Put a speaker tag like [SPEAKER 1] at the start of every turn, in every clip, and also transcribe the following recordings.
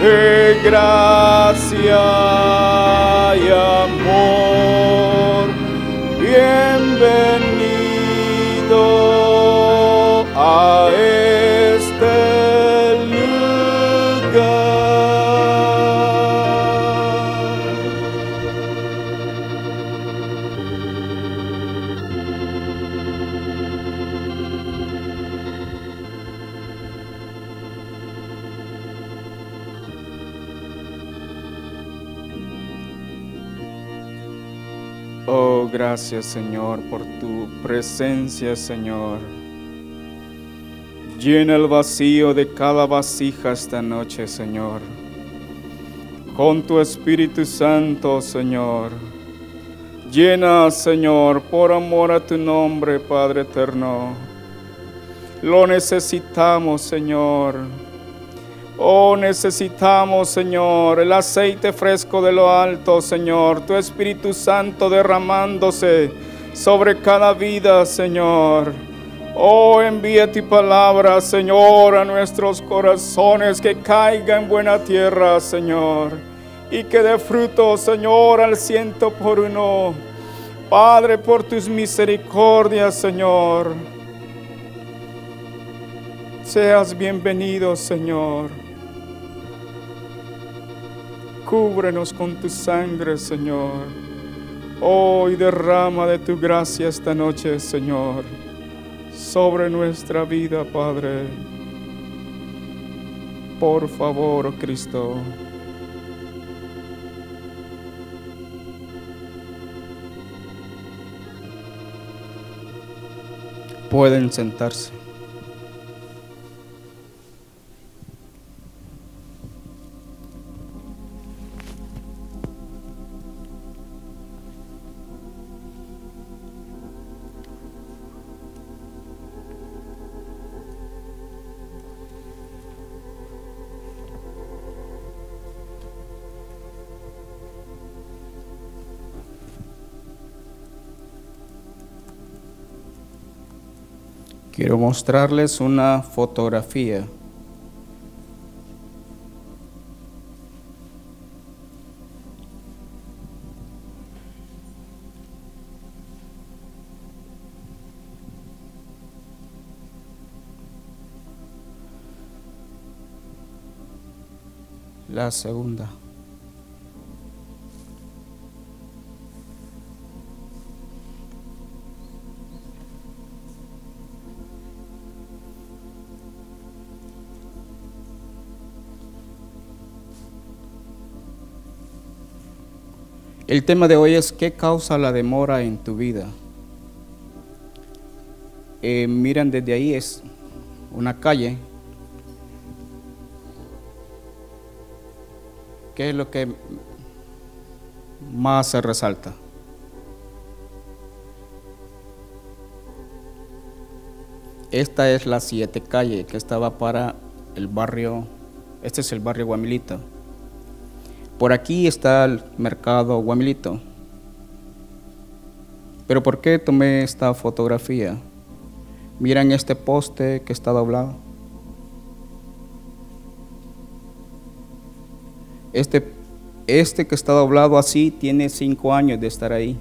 [SPEAKER 1] de presencia, Señor. Llena el vacío de cada vasija esta noche, Señor. Con tu Espíritu Santo, Señor. Llena, Señor, por amor a tu nombre, Padre eterno. Lo necesitamos, Señor. Oh, necesitamos, Señor, el aceite fresco de lo alto, Señor, tu Espíritu Santo derramándose sobre cada vida, Señor. Oh, envía tu palabra, Señor, a nuestros corazones, que caiga en buena tierra, Señor, y que dé fruto, Señor, al ciento por uno. Padre, por tus misericordias, Señor. Seas bienvenido, Señor. Cúbrenos con tu sangre, Señor. Oh, y derrama de tu gracia esta noche, Señor, sobre nuestra vida, Padre. Por favor, Cristo. Pueden sentarse. Quiero mostrarles una fotografía. La segunda. El tema de hoy es ¿qué causa la demora en tu vida? Eh, miran desde ahí es una calle. ¿Qué es lo que más se resalta? Esta es la siete calle que estaba para el barrio, este es el barrio Guamilito. Por aquí está el mercado Guamilito. Pero ¿por qué tomé esta fotografía? Miran este poste que está doblado. Este, este que está doblado así tiene cinco años de estar ahí.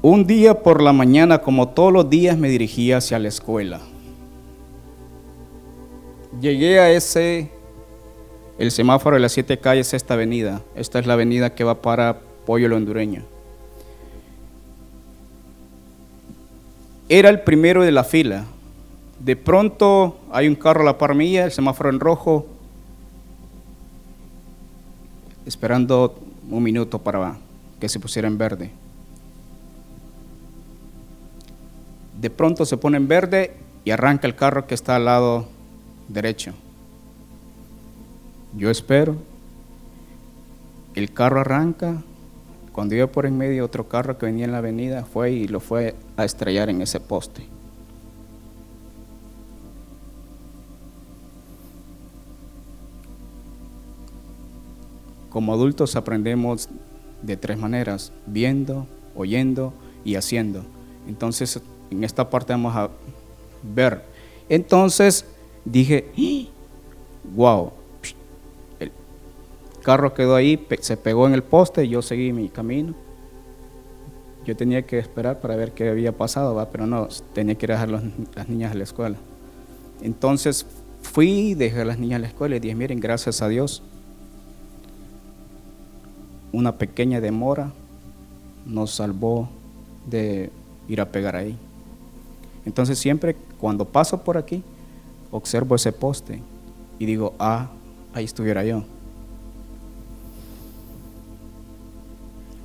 [SPEAKER 1] Un día por la mañana, como todos los días, me dirigí hacia la escuela. Llegué a ese, el semáforo de las siete calles, esta avenida. Esta es la avenida que va para Pollo el Hondureño. Era el primero de la fila. De pronto hay un carro a la par mía, el semáforo en rojo, esperando un minuto para que se pusiera en verde. De pronto se pone en verde y arranca el carro que está al lado derecho. Yo espero. El carro arranca. Cuando iba por en medio otro carro que venía en la avenida fue y lo fue a estrellar en ese poste. Como adultos aprendemos de tres maneras, viendo, oyendo y haciendo. Entonces en esta parte vamos a ver. Entonces dije, wow, el carro quedó ahí, se pegó en el poste y yo seguí mi camino. Yo tenía que esperar para ver qué había pasado, ¿va? pero no, tenía que ir a dejar las niñas a la escuela. Entonces fui, dejé a las niñas a la escuela y dije, miren, gracias a Dios, una pequeña demora nos salvó de ir a pegar ahí. Entonces siempre cuando paso por aquí, observo ese poste y digo, ah, ahí estuviera yo.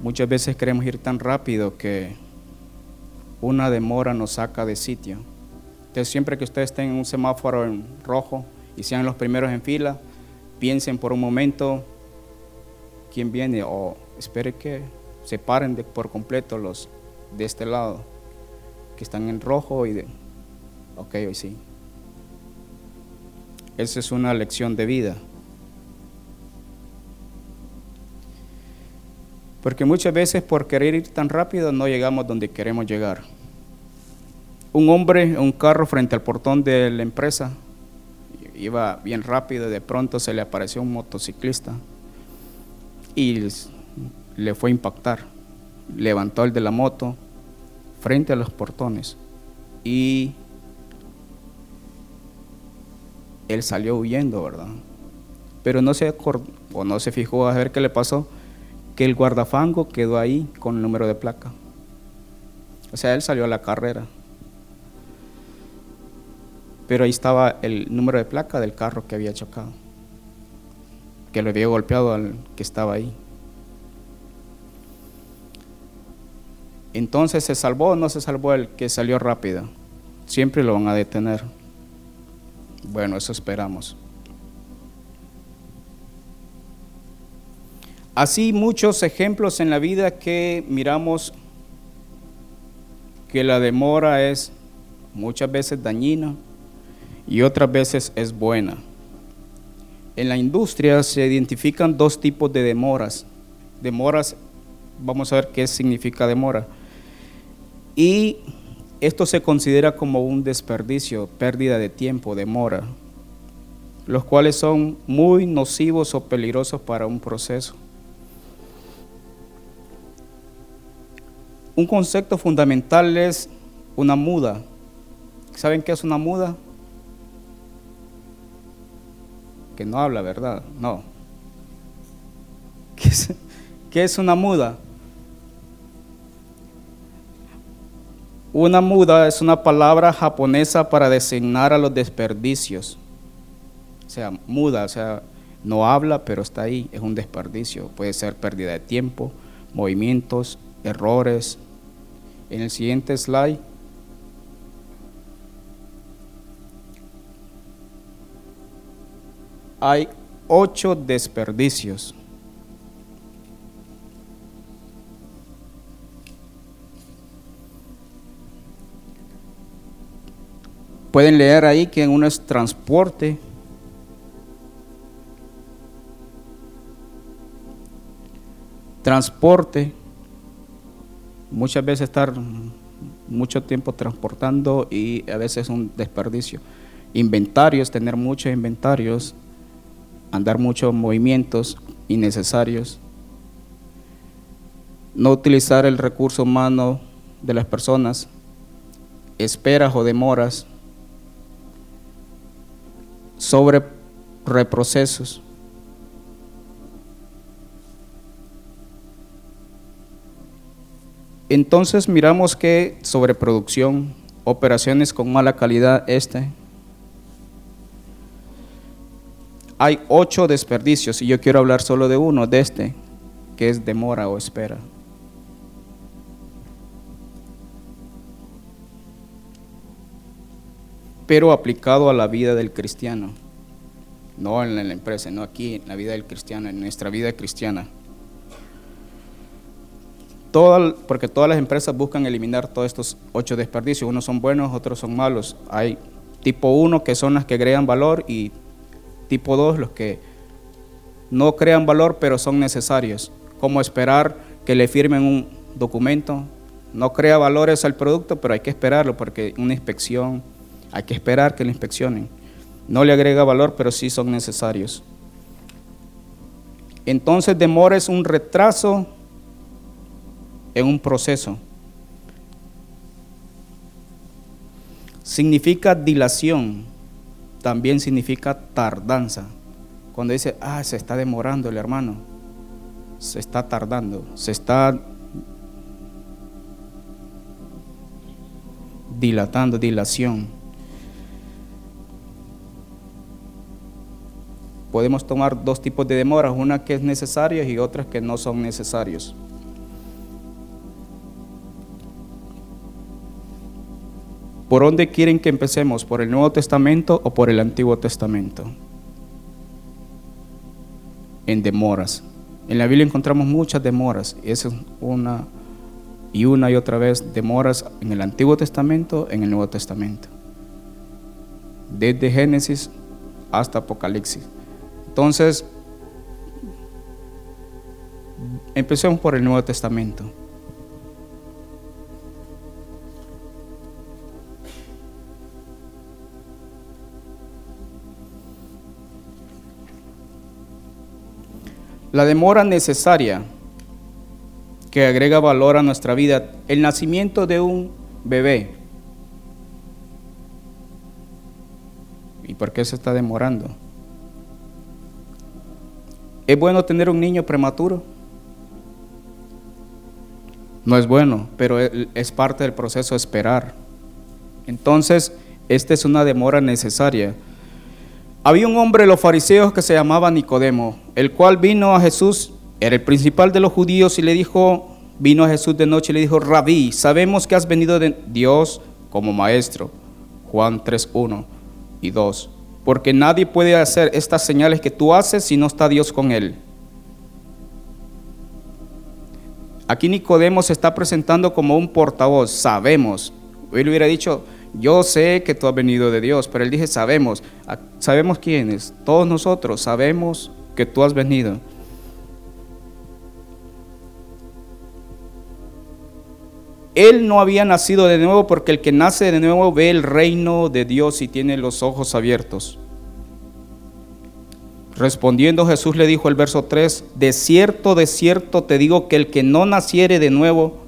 [SPEAKER 1] Muchas veces queremos ir tan rápido que una demora nos saca de sitio. Entonces siempre que ustedes estén en un semáforo en rojo y sean los primeros en fila, piensen por un momento quién viene o espere que se paren por completo los de este lado, que están en rojo y de, ok, hoy sí. Esa es una lección de vida. Porque muchas veces por querer ir tan rápido no llegamos donde queremos llegar. Un hombre un carro frente al portón de la empresa iba bien rápido y de pronto se le apareció un motociclista y le fue a impactar. Levantó el de la moto frente a los portones y él salió huyendo, ¿verdad? Pero no se o no se fijó a ver qué le pasó, que el guardafango quedó ahí con el número de placa. O sea, él salió a la carrera. Pero ahí estaba el número de placa del carro que había chocado, que le había golpeado al que estaba ahí. Entonces, ¿se salvó o no se salvó el que salió rápido? Siempre lo van a detener. Bueno, eso esperamos. Así muchos ejemplos en la vida que miramos que la demora es muchas veces dañina y otras veces es buena. En la industria se identifican dos tipos de demoras. Demoras, vamos a ver qué significa demora. Y esto se considera como un desperdicio, pérdida de tiempo, demora, los cuales son muy nocivos o peligrosos para un proceso. Un concepto fundamental es una muda. ¿Saben qué es una muda? Que no habla, ¿verdad? No. ¿Qué es, es una muda? Una muda es una palabra japonesa para designar a los desperdicios. O sea, muda, o sea, no habla, pero está ahí, es un desperdicio. Puede ser pérdida de tiempo, movimientos, errores. En el siguiente slide. Hay ocho desperdicios. Pueden leer ahí que uno es transporte. Transporte. Muchas veces estar mucho tiempo transportando y a veces es un desperdicio. Inventarios, tener muchos inventarios, andar muchos movimientos innecesarios. No utilizar el recurso humano de las personas, esperas o demoras sobre reprocesos. Entonces miramos que sobreproducción, operaciones con mala calidad, este. Hay ocho desperdicios y yo quiero hablar solo de uno, de este, que es demora o espera. Pero aplicado a la vida del cristiano, no en la empresa, no aquí, en la vida del cristiano, en nuestra vida cristiana. porque todas las empresas buscan eliminar todos estos ocho desperdicios. Unos son buenos, otros son malos. Hay tipo uno que son las que crean valor y tipo dos los que no crean valor pero son necesarios. Como esperar que le firmen un documento No crea valores al producto, pero hay que esperarlo porque una inspección, hay que esperar que lo inspeccionen. No le agrega valor, pero sí son necesarios. Entonces demora es un retraso en un proceso. Significa dilación, también significa tardanza. Cuando dice, ah, se está demorando el hermano, se está tardando, se está dilatando, dilación. Podemos tomar dos tipos de demoras, una que es necesaria y otras que no son necesarios. ¿Por dónde quieren que empecemos? ¿Por el Nuevo Testamento o por el Antiguo Testamento? En demoras. En la Biblia encontramos muchas demoras. Esa es una y una y otra vez demoras en el Antiguo Testamento, en el Nuevo Testamento. Desde Génesis hasta Apocalipsis. Entonces, empecemos por el Nuevo Testamento. La demora necesaria que agrega valor a nuestra vida, el nacimiento de un bebé. ¿Y por qué se está demorando? ¿Es bueno tener un niño prematuro? No es bueno, pero es parte del proceso esperar. Entonces, esta es una demora necesaria. Había un hombre de los fariseos que se llamaba Nicodemo, el cual vino a Jesús, era el principal de los judíos, y le dijo, vino a Jesús de noche y le dijo, Rabí, sabemos que has venido de Dios como maestro. Juan 3, 1 y 2. Porque nadie puede hacer estas señales que tú haces si no está Dios con él. Aquí Nicodemo se está presentando como un portavoz, sabemos. Él hubiera dicho, yo sé que tú has venido de Dios, pero él dije, sabemos, sabemos quiénes, todos nosotros sabemos que tú has venido. Él no había nacido de nuevo porque el que nace de nuevo ve el reino de Dios y tiene los ojos abiertos. Respondiendo Jesús le dijo el verso 3, de cierto, de cierto te digo que el que no naciere de nuevo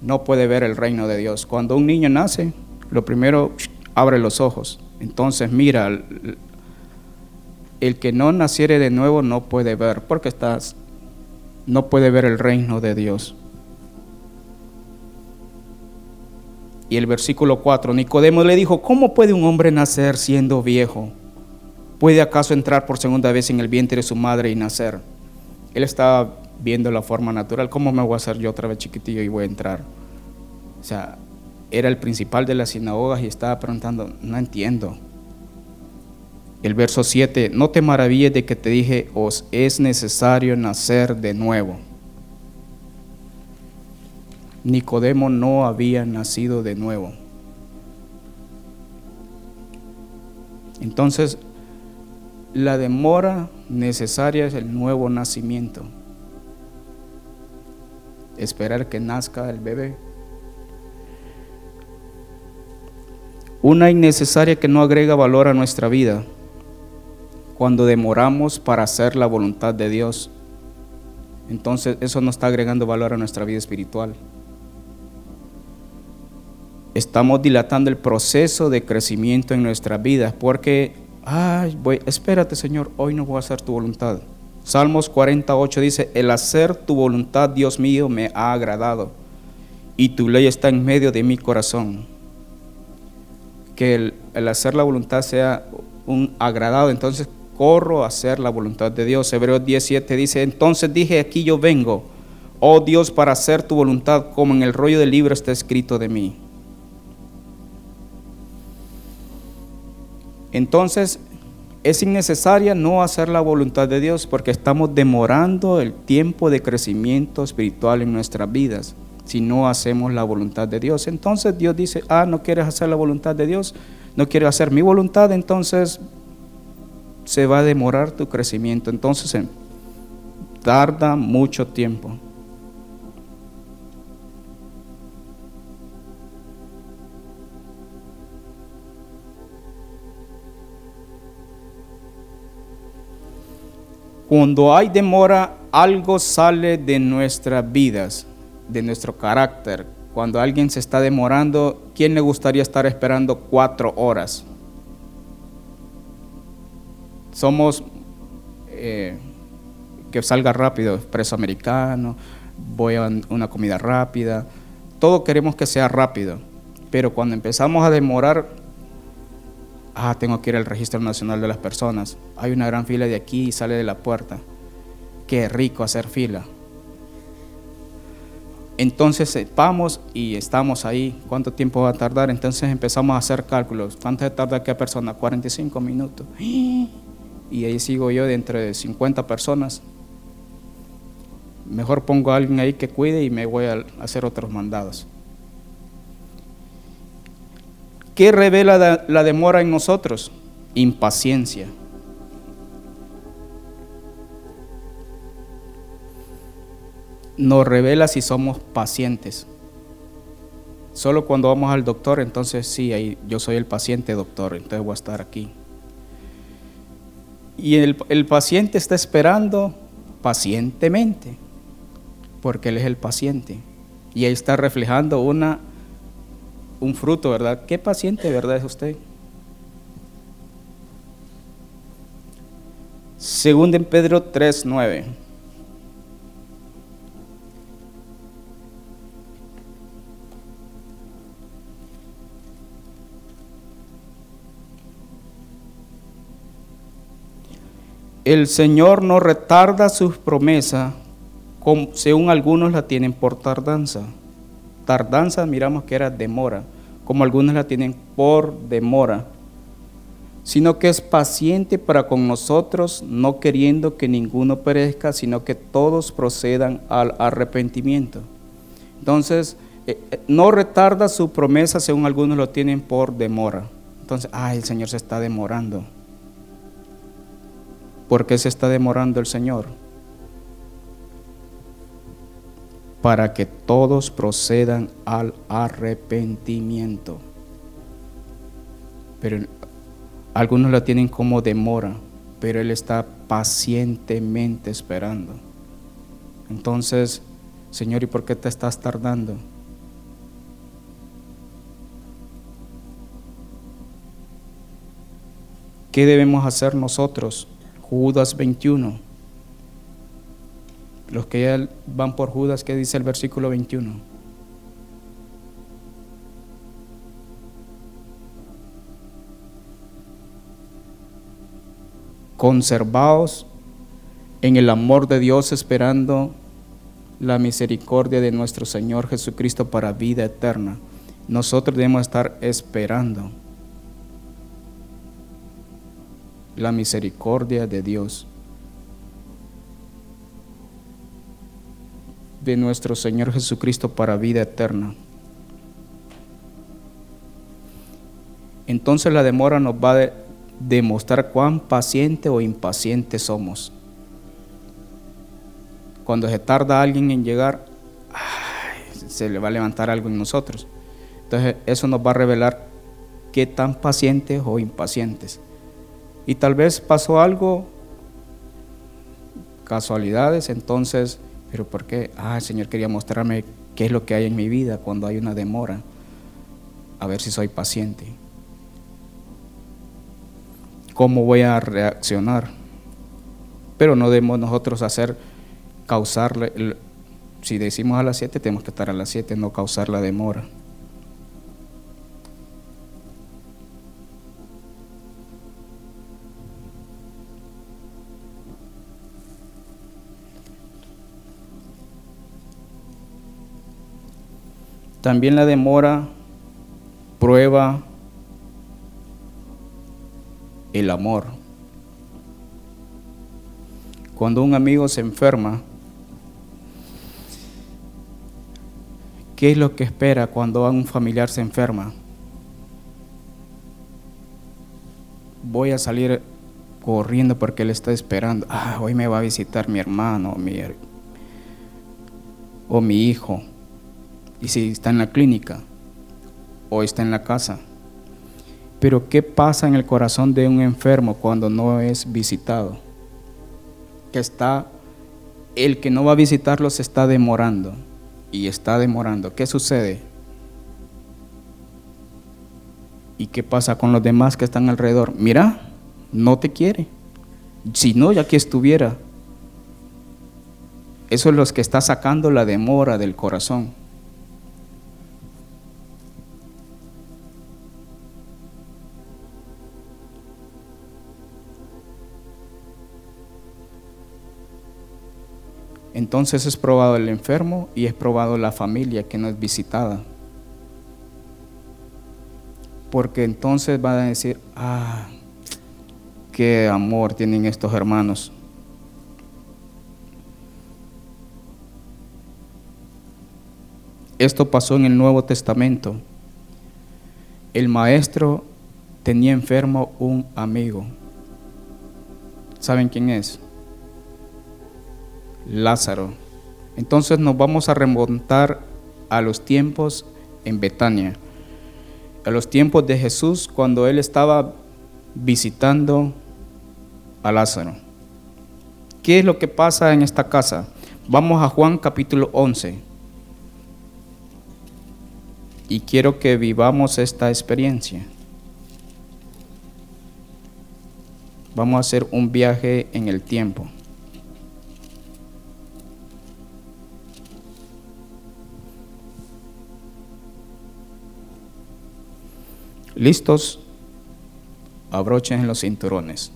[SPEAKER 1] no puede ver el reino de Dios. Cuando un niño nace, lo primero abre los ojos. Entonces mira, el que no naciere de nuevo no puede ver, porque estás, no puede ver el reino de Dios. Y el versículo 4, Nicodemo le dijo, ¿cómo puede un hombre nacer siendo viejo? ¿Puede acaso entrar por segunda vez en el vientre de su madre y nacer? Él estaba viendo la forma natural, ¿cómo me voy a hacer yo otra vez chiquitillo y voy a entrar? O sea, era el principal de las sinagogas y estaba preguntando, no entiendo. El verso 7, no te maravilles de que te dije, os es necesario nacer de nuevo. Nicodemo no había nacido de nuevo. Entonces, la demora necesaria es el nuevo nacimiento. Esperar que nazca el bebé. Una innecesaria que no agrega valor a nuestra vida cuando demoramos para hacer la voluntad de Dios. Entonces eso no está agregando valor a nuestra vida espiritual. Estamos dilatando el proceso de crecimiento en nuestras vidas porque, ay, voy, espérate Señor, hoy no voy a hacer tu voluntad. Salmos 48 dice, el hacer tu voluntad, Dios mío, me ha agradado y tu ley está en medio de mi corazón que el, hacer la voluntad sea un agradado, entonces corro a hacer la voluntad de Dios. Hebreos 17 dice, entonces dije, aquí yo vengo, oh Dios, para hacer tu voluntad, como en el rollo del libro está escrito de mí. Entonces, es innecesaria no hacer la voluntad de Dios porque estamos demorando el tiempo de crecimiento espiritual en nuestras vidas si no hacemos la voluntad de Dios. Entonces Dios dice, ah, no quieres hacer la voluntad de Dios, no quieres hacer mi voluntad, entonces se va a demorar tu crecimiento. Entonces tarda mucho tiempo. Cuando hay demora, algo sale de nuestras vidas, de nuestro carácter. Cuando alguien se está demorando, ¿quién le gustaría estar esperando cuatro horas? Somos eh, que salga rápido, expreso americano, voy a una comida rápida. Todo queremos que sea rápido, pero cuando empezamos a demorar, ah, tengo que ir al registro nacional de las personas. Hay una gran fila de aquí y sale de la puerta. Qué rico hacer fila. Entonces eh, vamos y estamos ahí. ¿Cuánto tiempo va a tardar? Entonces empezamos a hacer cálculos. ¿Cuánto tarda cada persona? 45 minutos. Y ahí sigo yo de entre 50 personas. Mejor pongo a alguien ahí que cuide y me voy a hacer otros mandados. ¿Qué revela la demora en nosotros? Impaciencia. Nos revela si somos pacientes. Solo cuando vamos al doctor, entonces sí, yo soy el paciente doctor, entonces voy a estar aquí. Y el, el paciente está esperando pacientemente, porque él es el paciente. Y ahí está reflejando una un fruto, ¿verdad? ¿Qué paciente, verdad, es usted? Segundo en Pedro 3:9. El Señor no retarda sus promesas, según algunos la tienen por tardanza tardanza miramos que era demora, como algunos la tienen por demora, sino que es paciente para con nosotros, no queriendo que ninguno perezca, sino que todos procedan al arrepentimiento. Entonces, eh, eh, no retarda su promesa según algunos lo tienen por demora. Entonces, ay, el Señor se está demorando. ¿Por qué se está demorando el Señor? Para que todos procedan al arrepentimiento. Pero algunos la tienen como demora, pero Él está pacientemente esperando. Entonces, Señor, ¿y por qué te estás tardando? ¿Qué debemos hacer nosotros? Judas 21. Los que ya van por Judas, ¿qué dice el versículo 21? Conservaos en el amor de Dios esperando la misericordia de nuestro Señor Jesucristo para vida eterna. Nosotros debemos estar esperando la misericordia de Dios. De nuestro Señor Jesucristo para vida eterna. Entonces la demora nos va a demostrar cuán paciente o impaciente somos. Cuando se tarda alguien en llegar, se le va a levantar algo en nosotros. Entonces eso nos va a revelar qué tan pacientes o impacientes. Y tal vez pasó algo, casualidades, entonces pero ¿por qué? Ah, el Señor quería mostrarme qué es lo que hay en mi vida cuando hay una demora. A ver si soy paciente. ¿Cómo voy a reaccionar? Pero no debemos nosotros hacer, causarle, si decimos a las 7, tenemos que estar a las 7, no causar la demora. También la demora prueba el amor. Cuando un amigo se enferma, ¿qué es lo que espera cuando un familiar se enferma? Voy a salir corriendo porque él está esperando. Ah, hoy me va a visitar mi hermano mi, o mi hijo y si está en la clínica o está en la casa. Pero ¿qué pasa en el corazón de un enfermo cuando no es visitado? que está, el que no va a visitarlos está demorando y está demorando. ¿Qué sucede? ¿Y qué pasa con los demás que están alrededor? Mira, no te quiere. Si no, ya que estuviera. Eso es lo que está sacando la demora del corazón. Entonces es probado el enfermo y es probado la familia que no es visitada. Porque entonces van a decir, ah, qué amor tienen estos hermanos. Esto pasó en el Nuevo Testamento. El maestro tenía enfermo un amigo. ¿Saben quién es? Lázaro. Entonces nos vamos a remontar a los tiempos en Betania, a los tiempos de Jesús cuando él estaba visitando a Lázaro. ¿Qué es lo que pasa en esta casa? Vamos a Juan capítulo 11. Y quiero que vivamos esta experiencia. Vamos a hacer un viaje en el tiempo. ¿Listos? Abrochen los cinturones.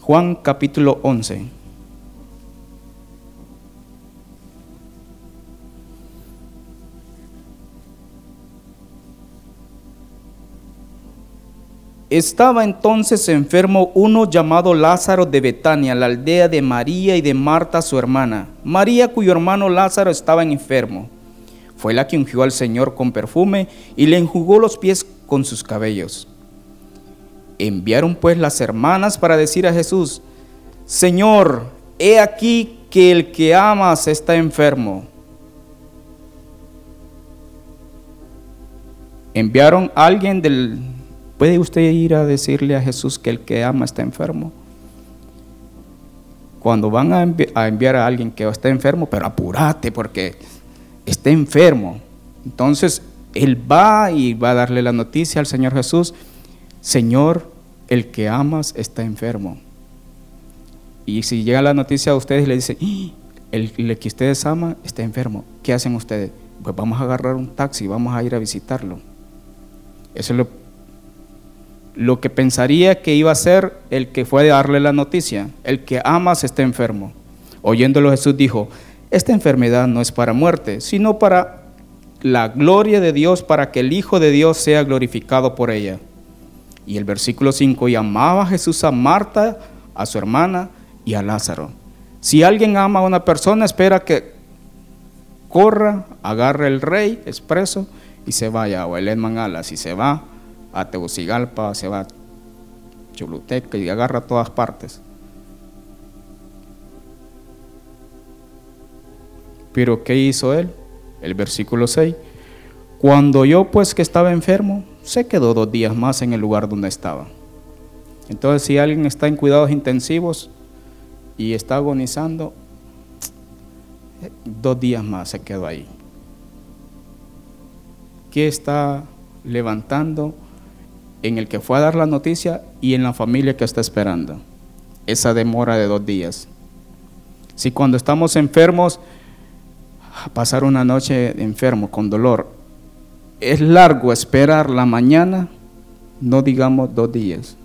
[SPEAKER 1] Juan capítulo 11. Estaba entonces enfermo uno llamado Lázaro de Betania, la aldea de María y de Marta su hermana. María cuyo hermano Lázaro estaba enfermo. Fue la que ungió al Señor con perfume y le enjugó los pies con sus cabellos. Enviaron pues las hermanas para decir a Jesús, Señor, he aquí que el que amas está enfermo. Enviaron a alguien del... ¿Puede usted ir a decirle a Jesús que el que ama está enfermo? Cuando van a, enviar a alguien que está enfermo, pero apúrate porque está enfermo. Entonces, él va y va a darle la noticia al Señor Jesús, Señor, el que amas está enfermo. Y si llega la noticia a ustedes y le dice, el, que ustedes aman está enfermo, ¿qué hacen ustedes? Pues vamos a agarrar un taxi, vamos a ir a visitarlo. Eso es lo, lo que pensaría que iba a ser el que fue a darle la noticia. El que amas está enfermo. Oyéndolo Jesús dijo, esta enfermedad no es para muerte, sino para la gloria de Dios, para que el Hijo de Dios sea glorificado por ella. Y el versículo 5, y amaba Jesús a Marta, a su hermana y a Lázaro. Si alguien ama a una persona, espera que corra, agarre el rey expreso y se vaya, o el Edman Alas, y se va a Tegucigalpa, se va a Choluteca y agarra a todas partes. Pero ¿qué hizo él? El versículo 6. Cuando yo pues que estaba enfermo, se quedó dos días más en el lugar donde estaba. Entonces si alguien está en cuidados intensivos y está agonizando, dos días más se quedó ahí. ¿Qué está levantando en el que fue a dar la noticia y en la familia que está esperando? Esa demora de dos días. Si cuando estamos enfermos pasar una noche enfermo con dolor. Es largo esperar la mañana, no digamos dos días.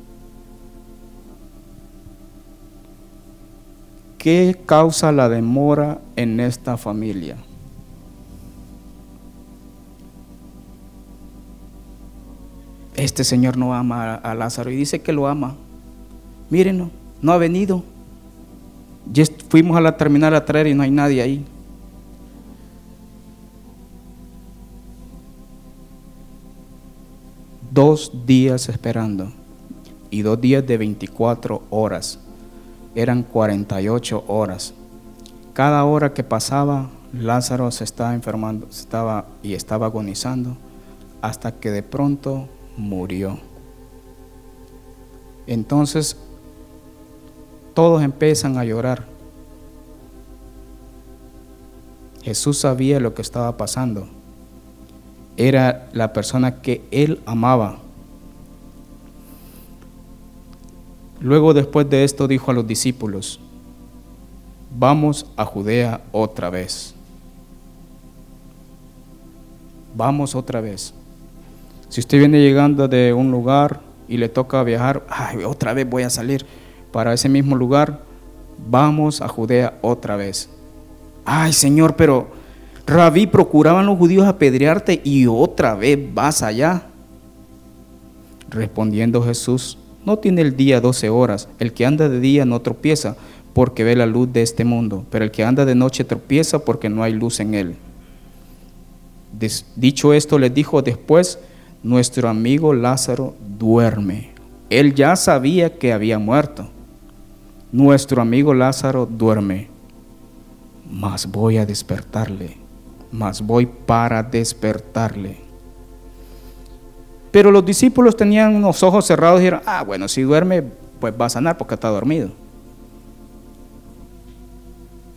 [SPEAKER 1] ¿Qué causa la demora en esta familia? Este señor no ama a Lázaro y dice que lo ama. Mírenlo, no ha venido. Ya fuimos a la terminal a traer y no hay nadie ahí. Dos días esperando y dos días de 24 horas. Eran 48 horas. Cada hora que pasaba, Lázaro se estaba enfermando, estaba y estaba agonizando hasta que de pronto murió. Entonces, todos empiezan a llorar. Jesús sabía lo que estaba pasando. Era la persona que él amaba. Luego después de esto dijo a los discípulos, vamos a Judea otra vez. Vamos otra vez. Si usted viene llegando de un lugar y le toca viajar, otra vez voy a salir para ese mismo lugar, vamos a Judea otra vez. Ay, Señor, pero Rabí, procuraban los judíos apedrearte y otra vez vas allá. Respondiendo Jesús, no tiene el día doce horas, el que anda de día no tropieza porque ve la luz de este mundo, pero el que anda de noche tropieza porque no hay luz en él. Dicho esto, les dijo después, nuestro amigo Lázaro duerme. Él ya sabía que había muerto. Nuestro amigo Lázaro duerme, mas voy a despertarle, mas voy para despertarle. Pero los discípulos tenían los ojos cerrados y dijeron, ah, bueno, si duerme, pues va a sanar porque está dormido.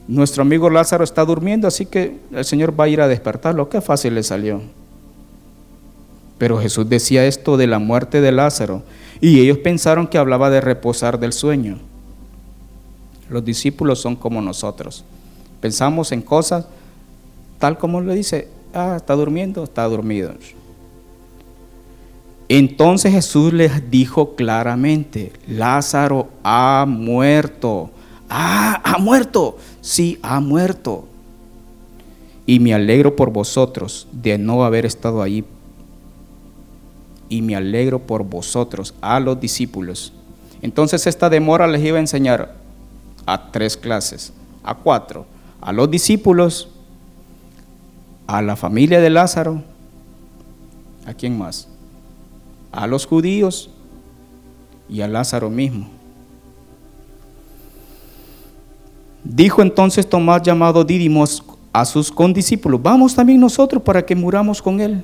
[SPEAKER 1] Nuestro amigo Lázaro está durmiendo, así que el Señor va a ir a despertarlo. Qué fácil le salió. Pero Jesús decía esto de la muerte de Lázaro y ellos pensaron que hablaba de reposar del sueño. Los discípulos son como nosotros. Pensamos en cosas tal como le dice, ah, está durmiendo, está dormido. Entonces Jesús les dijo claramente, Lázaro ha muerto. Ah, ha muerto. Sí, ha muerto. Y me alegro por vosotros de no haber estado ahí. Y me alegro por vosotros, a los discípulos. Entonces esta demora les iba a enseñar a tres clases, a cuatro. A los discípulos, a la familia de Lázaro, ¿a quién más? A los judíos y a Lázaro mismo. Dijo entonces Tomás llamado Dídimos a sus condiscípulos, vamos también nosotros para que muramos con él.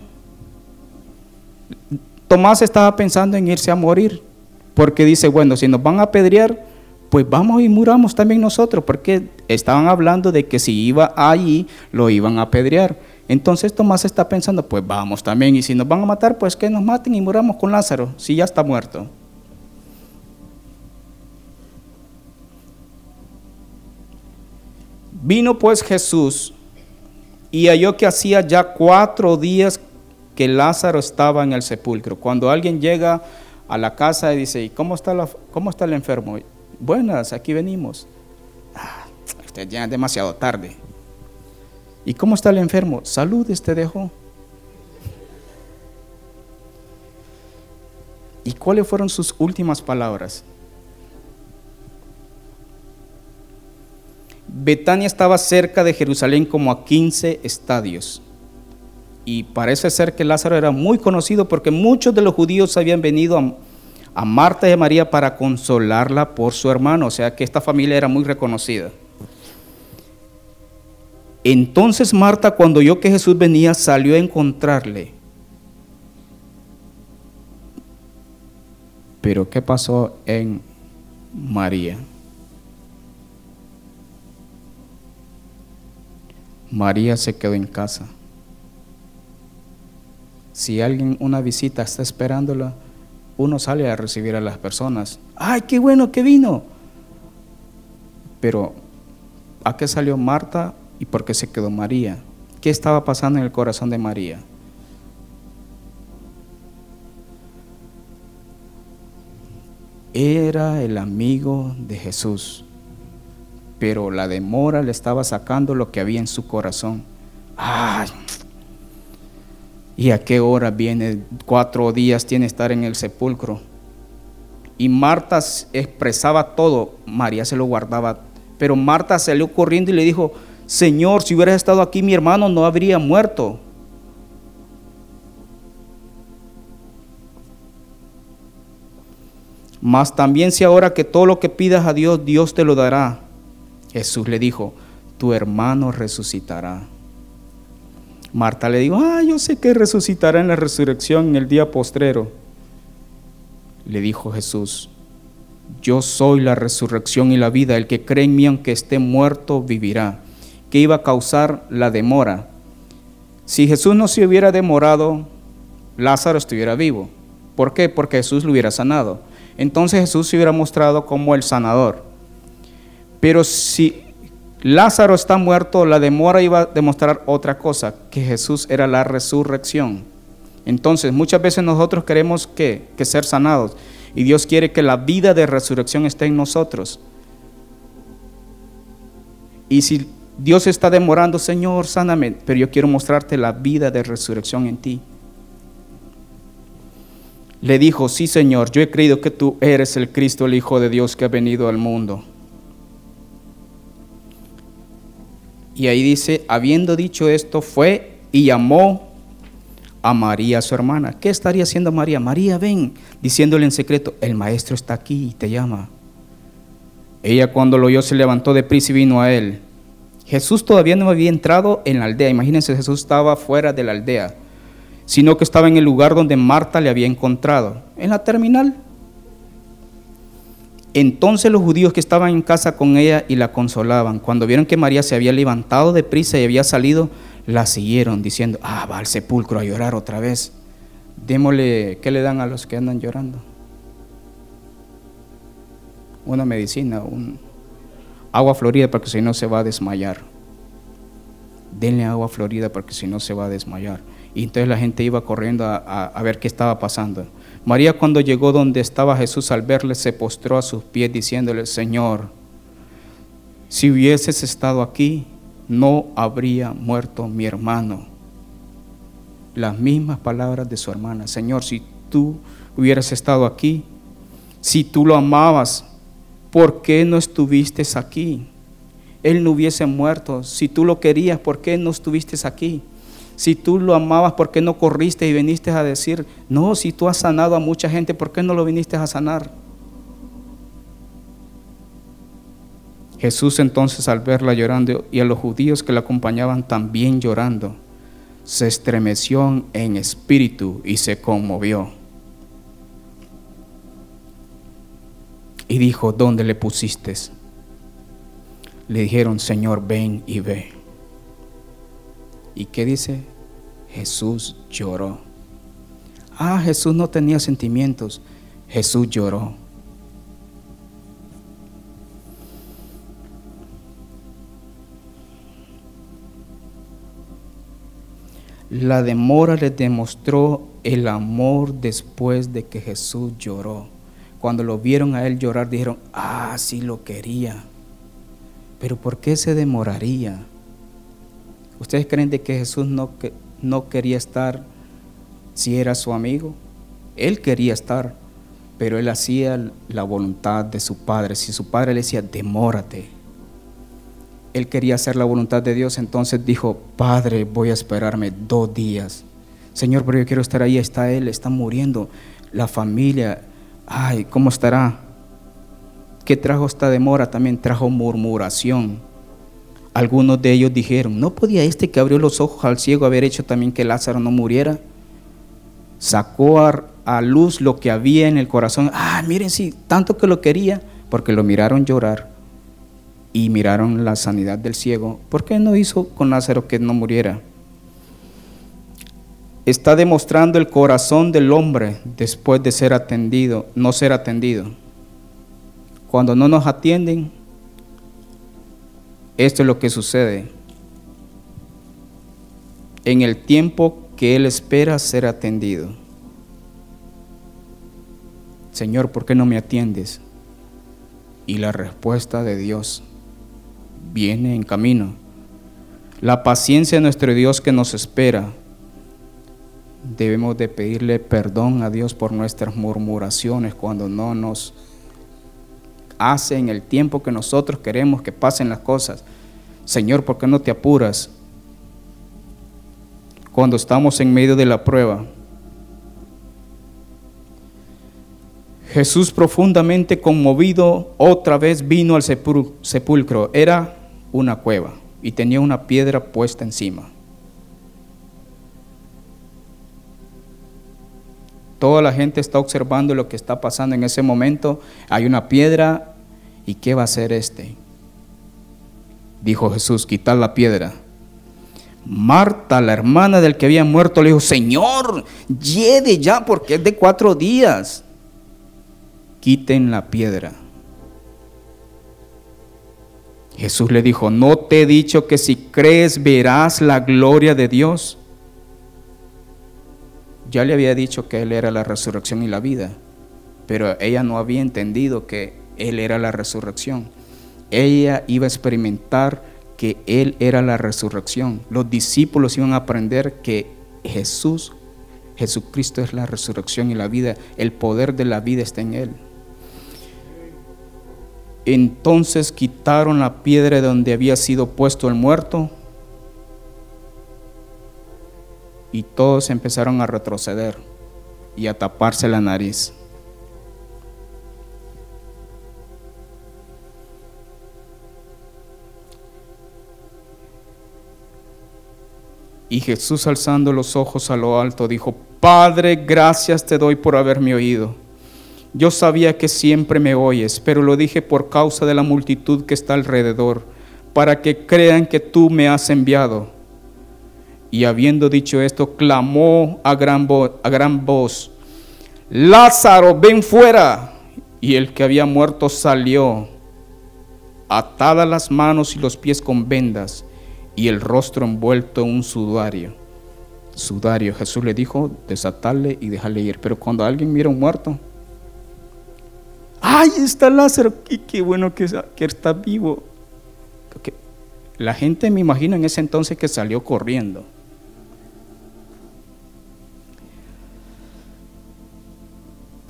[SPEAKER 1] Tomás estaba pensando en irse a morir, porque dice, bueno, si nos van a apedrear, pues vamos y muramos también nosotros, porque estaban hablando de que si iba allí, lo iban a apedrear. Entonces Tomás está pensando, pues vamos también, y si nos van a matar, pues que nos maten y muramos con Lázaro, si ya está muerto. Vino pues Jesús y halló que hacía ya cuatro días que Lázaro estaba en el sepulcro. Cuando alguien llega a la casa y dice, ¿y cómo está, el enfermo? Buenas, aquí venimos. Ah, usted ya es demasiado tarde. ¿Y cómo está el enfermo? Salud, te dejó. ¿Y cuáles fueron sus últimas palabras? Betania estaba cerca de Jerusalén como a 15 estadios. Y parece ser que Lázaro era muy conocido porque muchos de los judíos habían venido a, Marta y a María para consolarla por su hermano. O sea que esta familia era muy reconocida. Entonces Marta, cuando oyó que Jesús venía, salió a encontrarle. Pero ¿qué pasó en María? María se quedó en casa. Si alguien una visita está esperándola, uno sale a recibir a las personas. ¡Ay, qué bueno que vino! Pero, ¿a qué salió Marta y por qué se quedó María? ¿Qué estaba pasando en el corazón de María? Era el amigo de Jesús pero la demora le estaba sacando lo que había en su corazón. Ay, ¿y a qué hora viene? Cuatro días tiene estar en el sepulcro. Y Marta expresaba todo, María se lo guardaba. Pero Marta salió corriendo y le dijo, Señor, si hubieras estado aquí mi hermano no habría muerto. Mas también si ahora que todo lo que pidas a Dios, Dios te lo dará. Jesús le dijo, tu hermano resucitará. Marta le dijo, ah, yo sé que resucitará en la resurrección en el día postrero. Le dijo Jesús, yo soy la resurrección y la vida, el que cree en mí aunque esté muerto vivirá. ¿Qué iba a causar la demora? Si Jesús no se hubiera demorado, Lázaro estuviera vivo. ¿Por qué? Porque Jesús lo hubiera sanado. Entonces Jesús se hubiera mostrado como el sanador. Pero si Lázaro está muerto, la demora iba a demostrar otra cosa, que Jesús era la resurrección. Entonces muchas veces nosotros queremos que, que ser sanados y Dios quiere que la vida de resurrección esté en nosotros. Y si Dios está demorando, Señor, sáname, pero yo quiero mostrarte la vida de resurrección en ti. Le dijo, sí, Señor, yo he creído que tú eres el Cristo, el Hijo de Dios que ha venido al mundo. Y ahí dice, habiendo dicho esto, fue y llamó a María, su hermana. ¿Qué estaría haciendo María? María, ven, diciéndole en secreto, el maestro está aquí y te llama. Ella cuando lo oyó se levantó de prisa y vino a él. Jesús todavía no había entrado en la aldea. Imagínense, Jesús estaba fuera de la aldea, sino que estaba en el lugar donde Marta le había encontrado, en la terminal. Entonces los judíos que estaban en casa con ella y la consolaban, cuando vieron que María se había levantado de prisa y había salido, la siguieron diciendo, ah, va al sepulcro a llorar otra vez. Démosle, ¿qué le dan a los que andan llorando? Una medicina, un agua florida porque si no se va a desmayar. Denle agua florida porque si no se va a desmayar. Y entonces la gente iba corriendo a, ver qué estaba pasando. María cuando llegó donde estaba Jesús al verle se postró a sus pies diciéndole, Señor, si hubieses estado aquí, no habría muerto mi hermano. Las mismas palabras de su hermana. Señor, si tú hubieras estado aquí, si tú lo amabas, ¿por qué no estuviste aquí? Él no hubiese muerto. Si tú lo querías, ¿por qué no estuviste aquí? Si tú lo amabas, ¿por qué no corriste y viniste a decir, no, si tú has sanado a mucha gente, ¿por qué no lo viniste a sanar? Jesús entonces al verla llorando y a los judíos que la acompañaban también llorando, se estremeció en espíritu y se conmovió. Y dijo, ¿dónde le pusiste? Le dijeron, Señor, ven y ve. ¿Y qué dice? Jesús lloró. Ah, Jesús no tenía sentimientos. Jesús lloró. La demora les demostró el amor después de que Jesús lloró. Cuando lo vieron a él llorar, dijeron, ah, sí lo quería. Pero ¿por qué se demoraría? ¿Ustedes creen de que Jesús no, no quería estar si era su amigo? Él quería estar, pero él hacía la voluntad de su Padre. Si su Padre le decía, demórate, él quería hacer la voluntad de Dios, entonces dijo, Padre, voy a esperarme dos días. Señor, pero yo quiero estar ahí, está Él, está muriendo. La familia, ay, ¿cómo estará? ¿Qué trajo esta demora? También trajo murmuración. Algunos de ellos dijeron, ¿no podía este que abrió los ojos al ciego haber hecho también que Lázaro no muriera? Sacó a, luz lo que había en el corazón. Ah, miren, sí, tanto que lo quería, porque lo miraron llorar y miraron la sanidad del ciego, ¿por qué no hizo con Lázaro que no muriera? Está demostrando el corazón del hombre después de ser atendido, no ser atendido. Cuando no nos atienden, esto es lo que sucede. En el tiempo que Él espera ser atendido. Señor, ¿por qué no me atiendes? Y la respuesta de Dios viene en camino. La paciencia de nuestro Dios que nos espera. Debemos de pedirle perdón a Dios por nuestras murmuraciones cuando no nos hace en el tiempo que nosotros queremos que pasen las cosas. Señor, ¿por qué no te apuras? Cuando estamos en medio de la prueba. Jesús profundamente conmovido otra vez vino al sepulcro. Era una cueva y tenía una piedra puesta encima. Toda la gente está observando lo que está pasando en ese momento. Hay una piedra. ¿Y qué va a hacer este? Dijo Jesús, quitar la piedra. Marta, la hermana del que había muerto, le dijo, Señor, lleve ya porque es de cuatro días. Quiten la piedra. Jesús le dijo, ¿no te he dicho que si crees verás la gloria de Dios? Ya le había dicho que Él era la resurrección y la vida, pero ella no había entendido que Él era la resurrección. Ella iba a experimentar que Él era la resurrección. Los discípulos iban a aprender que Jesús, Jesucristo es la resurrección y la vida. El poder de la vida está en Él. Entonces quitaron la piedra de donde había sido puesto el muerto y todos empezaron a retroceder y a taparse la nariz. Y Jesús alzando los ojos a lo alto dijo, Padre, gracias te doy por haberme oído. Yo sabía que siempre me oyes, pero lo dije por causa de la multitud que está alrededor, para que crean que tú me has enviado. Y habiendo dicho esto, clamó a gran, a gran voz, Lázaro, ven fuera. Y el que había muerto salió, atadas las manos y los pies con vendas y el rostro envuelto en un sudario. Sudario. Jesús le dijo, desatarle y dejarle ir. Pero cuando alguien mira un muerto, ¡ay, está Lázaro! ¡Qué, bueno que, que está vivo! La gente me imagino en ese entonces que salió corriendo.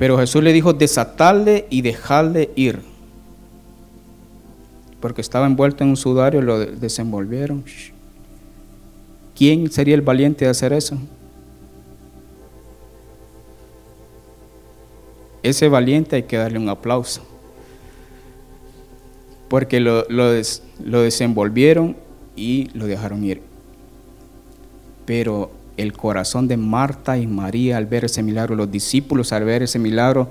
[SPEAKER 1] Pero Jesús le dijo, desatarle y dejarle ir porque estaba envuelto en un sudario, lo desenvolvieron. ¿Quién sería el valiente de hacer eso? Ese valiente hay que darle un aplauso, porque lo, lo, lo desenvolvieron y lo dejaron ir. Pero el corazón de Marta y María al ver ese milagro, los discípulos al ver ese milagro,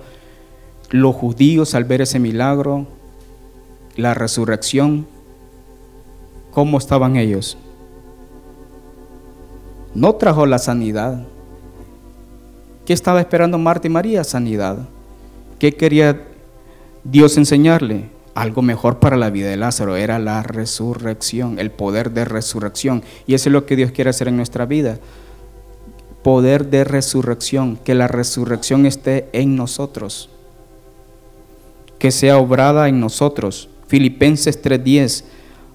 [SPEAKER 1] los judíos al ver ese milagro, la resurrección, ¿cómo estaban ellos? No trajo la sanidad. ¿Qué estaba esperando Marta y María? Sanidad. ¿Qué quería Dios enseñarle? Algo mejor para la vida de Lázaro era la resurrección, el poder de resurrección. Y eso es lo que Dios quiere hacer en nuestra vida. Poder de resurrección, que la resurrección esté en nosotros, que sea obrada en nosotros. Filipenses 3:10,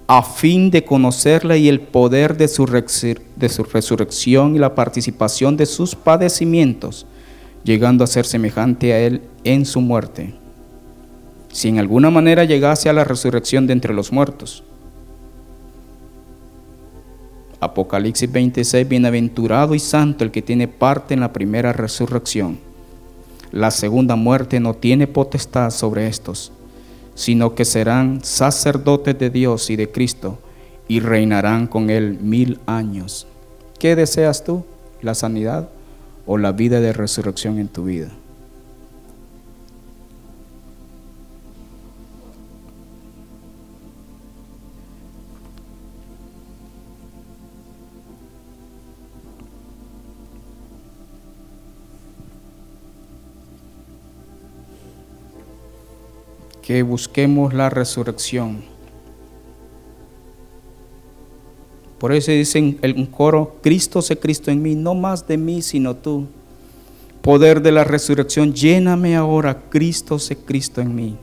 [SPEAKER 1] a fin de conocerla y el poder de su, de su resurrección y la participación de sus padecimientos, llegando a ser semejante a Él en su muerte, si en alguna manera llegase a la resurrección de entre los muertos. Apocalipsis 26, bienaventurado y santo el que tiene parte en la primera resurrección. La segunda muerte no tiene potestad sobre estos sino que serán sacerdotes de Dios y de Cristo y reinarán con Él mil años. ¿Qué deseas tú? ¿La sanidad o la vida de resurrección en tu vida? Que busquemos la resurrección. Por eso dice en un coro, Cristo sé Cristo en mí, no más de mí sino tú. Poder de la resurrección, lléname ahora, Cristo sé Cristo en mí.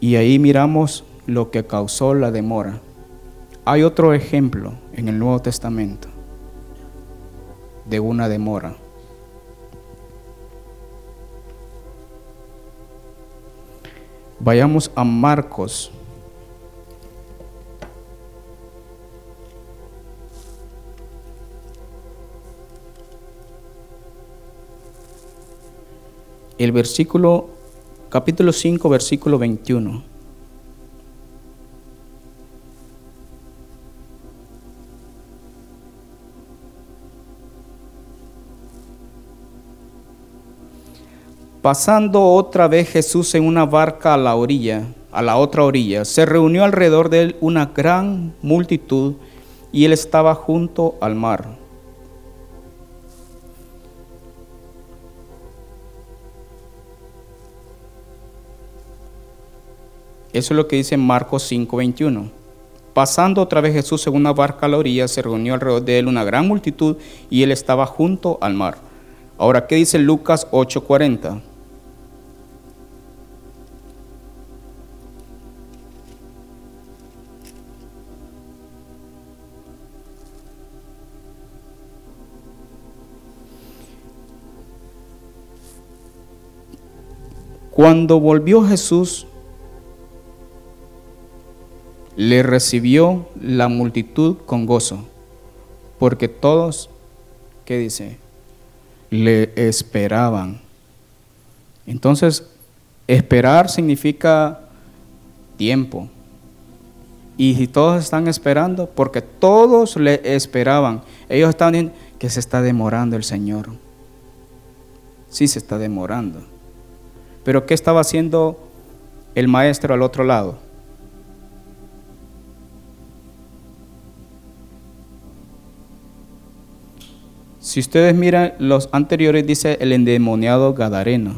[SPEAKER 1] Y ahí miramos lo que causó la demora. Hay otro ejemplo en el Nuevo Testamento de una demora. Vayamos a Marcos. El versículo, capítulo 5, versículo 21. Pasando otra vez Jesús en una barca a la orilla, a la otra orilla, se reunió alrededor de él una gran multitud y él estaba junto al mar. Eso es lo que dice Marcos 5:21. Pasando otra vez Jesús en una barca a la orilla, se reunió alrededor de él una gran multitud y él estaba junto al mar. Ahora, ¿qué dice Lucas 8:40? Cuando volvió Jesús, le recibió la multitud con gozo, porque todos, ¿qué dice? Le esperaban. Entonces, esperar significa tiempo. Y si todos están esperando, porque todos le esperaban, ellos estaban diciendo que se está demorando el Señor. Sí se está demorando. Pero ¿qué estaba haciendo el maestro al otro lado? Si ustedes miran los anteriores, dice el endemoniado Gadareno.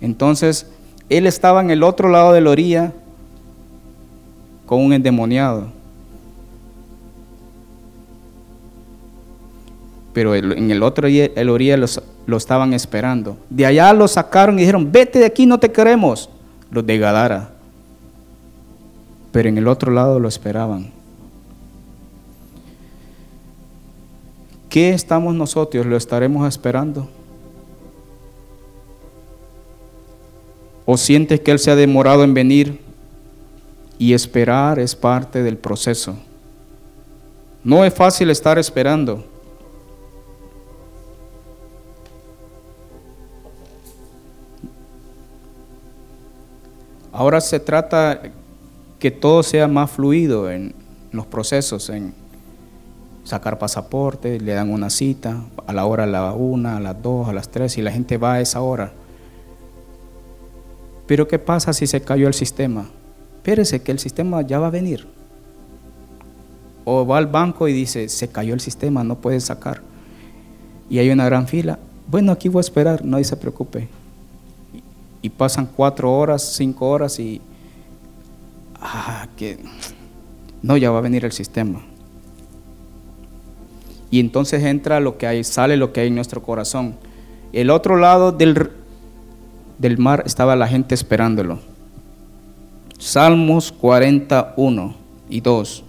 [SPEAKER 1] Entonces, él estaba en el otro lado de la orilla con un endemoniado. Pero en el otro el orilla los, lo estaban esperando. De allá lo sacaron y dijeron, vete de aquí, no te queremos. Los de Gadara. Pero en el otro lado lo esperaban. ¿Qué estamos nosotros? ¿Lo estaremos esperando? ¿O sientes que Él se ha demorado en venir? Y esperar es parte del proceso. No es fácil estar esperando. Ahora se trata que todo sea más fluido en los procesos, en sacar pasaporte, le dan una cita a la hora a la una, a las dos, a las tres y la gente va a esa hora. Pero ¿qué pasa si se cayó el sistema? Espérese que el sistema ya va a venir. O va al banco y dice, se cayó el sistema, no puede sacar. Y hay una gran fila. Bueno, aquí voy a esperar, nadie se preocupe y pasan cuatro horas, cinco horas y ah, que no, ya va a venir el sistema. Y entonces entra lo que hay, sale lo que hay en nuestro corazón. El otro lado del, del mar estaba la gente esperándolo. Salmos 41 y 2.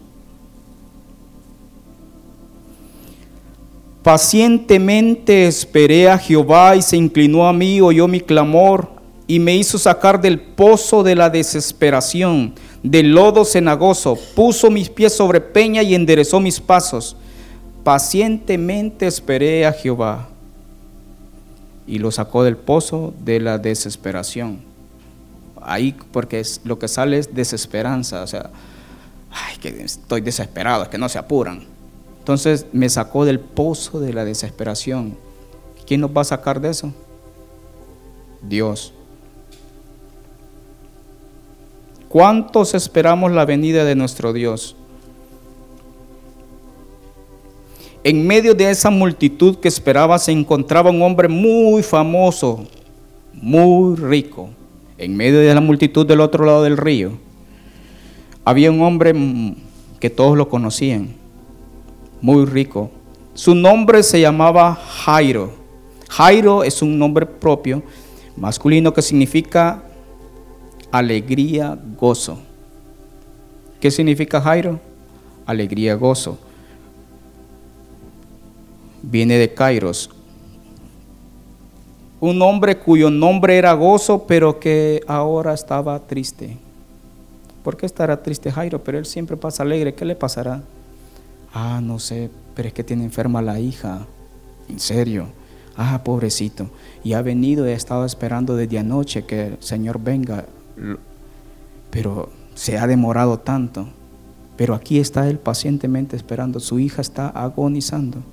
[SPEAKER 1] Pacientemente esperé a Jehová y se inclinó a mí, oyó mi clamor y me hizo sacar del pozo de la desesperación, del lodo cenagoso, puso mis pies sobre peña y enderezó mis pasos. Pacientemente esperé a Jehová y lo sacó del pozo de la desesperación. Ahí porque es, lo que sale es desesperanza, o sea, ay, que estoy desesperado, es que no se apuran. Entonces me sacó del pozo de la desesperación. ¿Quién nos va a sacar de eso? Dios. ¿Cuántos esperamos la venida de nuestro Dios? En medio de esa multitud que esperaba se encontraba un hombre muy famoso, muy rico. En medio de la multitud del otro lado del río había un hombre que todos lo conocían, muy rico. Su nombre se llamaba Jairo. Jairo es un nombre propio, masculino, que significa alegría, gozo. ¿Qué significa Jairo? Alegría, gozo. Viene de Kairos. Un hombre cuyo nombre era gozo, pero que ahora estaba triste. ¿Por qué estará triste Jairo? Pero él siempre pasa alegre. ¿Qué le pasará? Ah, no sé, pero es que tiene enferma la hija. En serio. Ah, pobrecito. Y ha venido y ha estado esperando desde anoche que el Señor venga pero se ha demorado tanto. Pero aquí está él pacientemente esperando. Su hija está agonizando.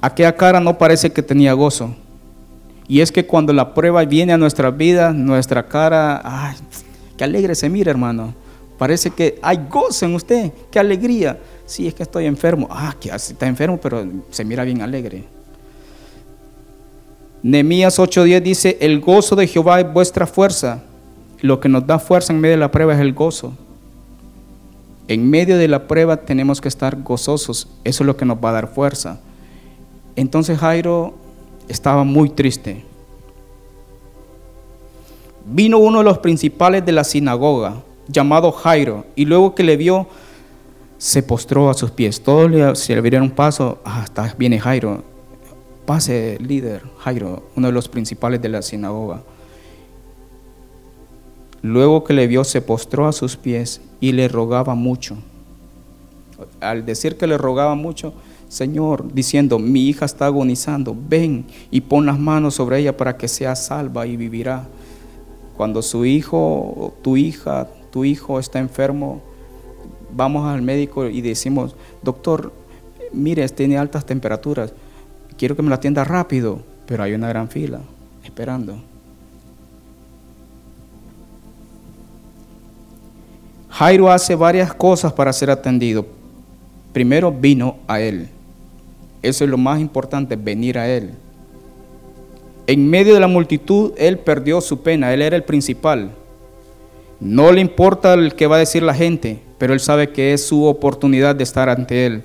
[SPEAKER 1] aquella cara no parece que tenía gozo. Y es que cuando la prueba viene a nuestra vida, nuestra cara, ay, qué alegre se mira, hermano. Parece que hay gozo en usted, qué alegría. Sí, es que estoy enfermo. Ah, que está enfermo, pero se mira bien alegre. Nehemías 8:10 dice, el gozo de Jehová es vuestra fuerza. Lo que nos da fuerza en medio de la prueba es el gozo. En medio de la prueba tenemos que estar gozosos. Eso es lo que nos va a dar fuerza. Entonces Jairo estaba muy triste. Vino uno de los principales de la sinagoga, llamado Jairo, y luego que le vio, se postró a sus pies. Todos le, se le un paso, hasta viene Jairo. Pase, líder, Jairo, uno de los principales de la sinagoga. Luego que le vio, se postró a sus pies y le rogaba mucho. Al decir que le rogaba mucho, Señor, diciendo, mi hija está agonizando, ven y pon las manos sobre ella para que sea salva y vivirá. Cuando su hijo, tu hija, tu hijo está enfermo, vamos al médico y decimos, doctor, mire, tiene altas temperaturas, quiero que me la atienda rápido, pero hay una gran fila esperando. Jairo hace varias cosas para ser atendido. Primero vino a él. Eso es lo más importante, venir a él. En medio de la multitud, él perdió su pena, él era el principal. No le importa el que va a decir la gente, pero él sabe que es su oportunidad de estar ante él.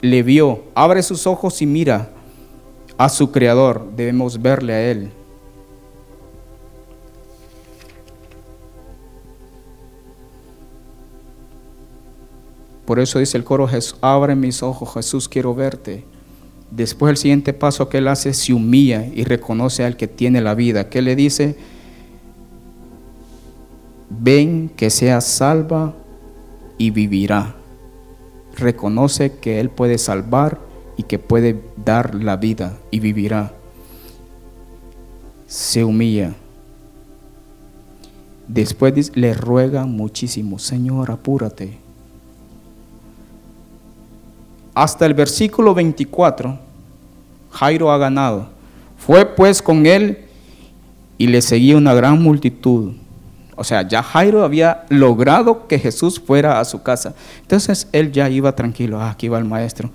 [SPEAKER 1] Le vio, abre sus ojos y mira a su creador, debemos verle a él. Por eso dice el coro, abre mis ojos, Jesús, quiero verte. Después el siguiente paso que él hace, se humilla y reconoce al que tiene la vida. ¿Qué le dice? Ven que sea salva y vivirá. Reconoce que Él puede salvar y que puede dar la vida y vivirá. Se humilla. Después le ruega muchísimo, Señor, apúrate hasta el versículo 24, Jairo ha ganado. Fue pues con él y le seguía una gran multitud. O sea, ya Jairo había logrado que Jesús fuera a su casa. Entonces él ya iba tranquilo, ah, aquí va el maestro.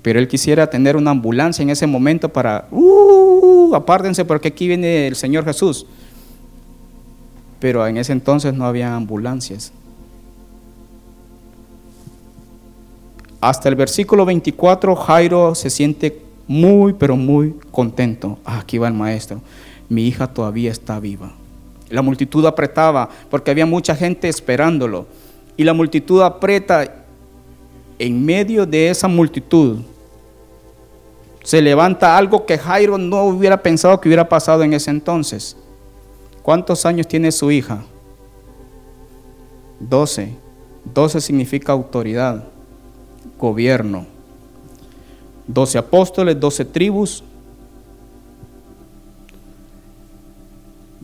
[SPEAKER 1] Pero él quisiera tener una ambulancia en ese momento para, uh, apártense porque aquí viene el Señor Jesús. Pero en ese entonces no había ambulancias. Hasta el versículo 24, Jairo se siente muy, pero muy contento. Ah, aquí va el maestro. Mi hija todavía está viva. La multitud apretaba porque había mucha gente esperándolo. Y la multitud aprieta. En medio de esa multitud se levanta algo que Jairo no hubiera pensado que hubiera pasado en ese entonces. ¿Cuántos años tiene su hija? Doce. Doce significa autoridad gobierno. Doce apóstoles, doce tribus.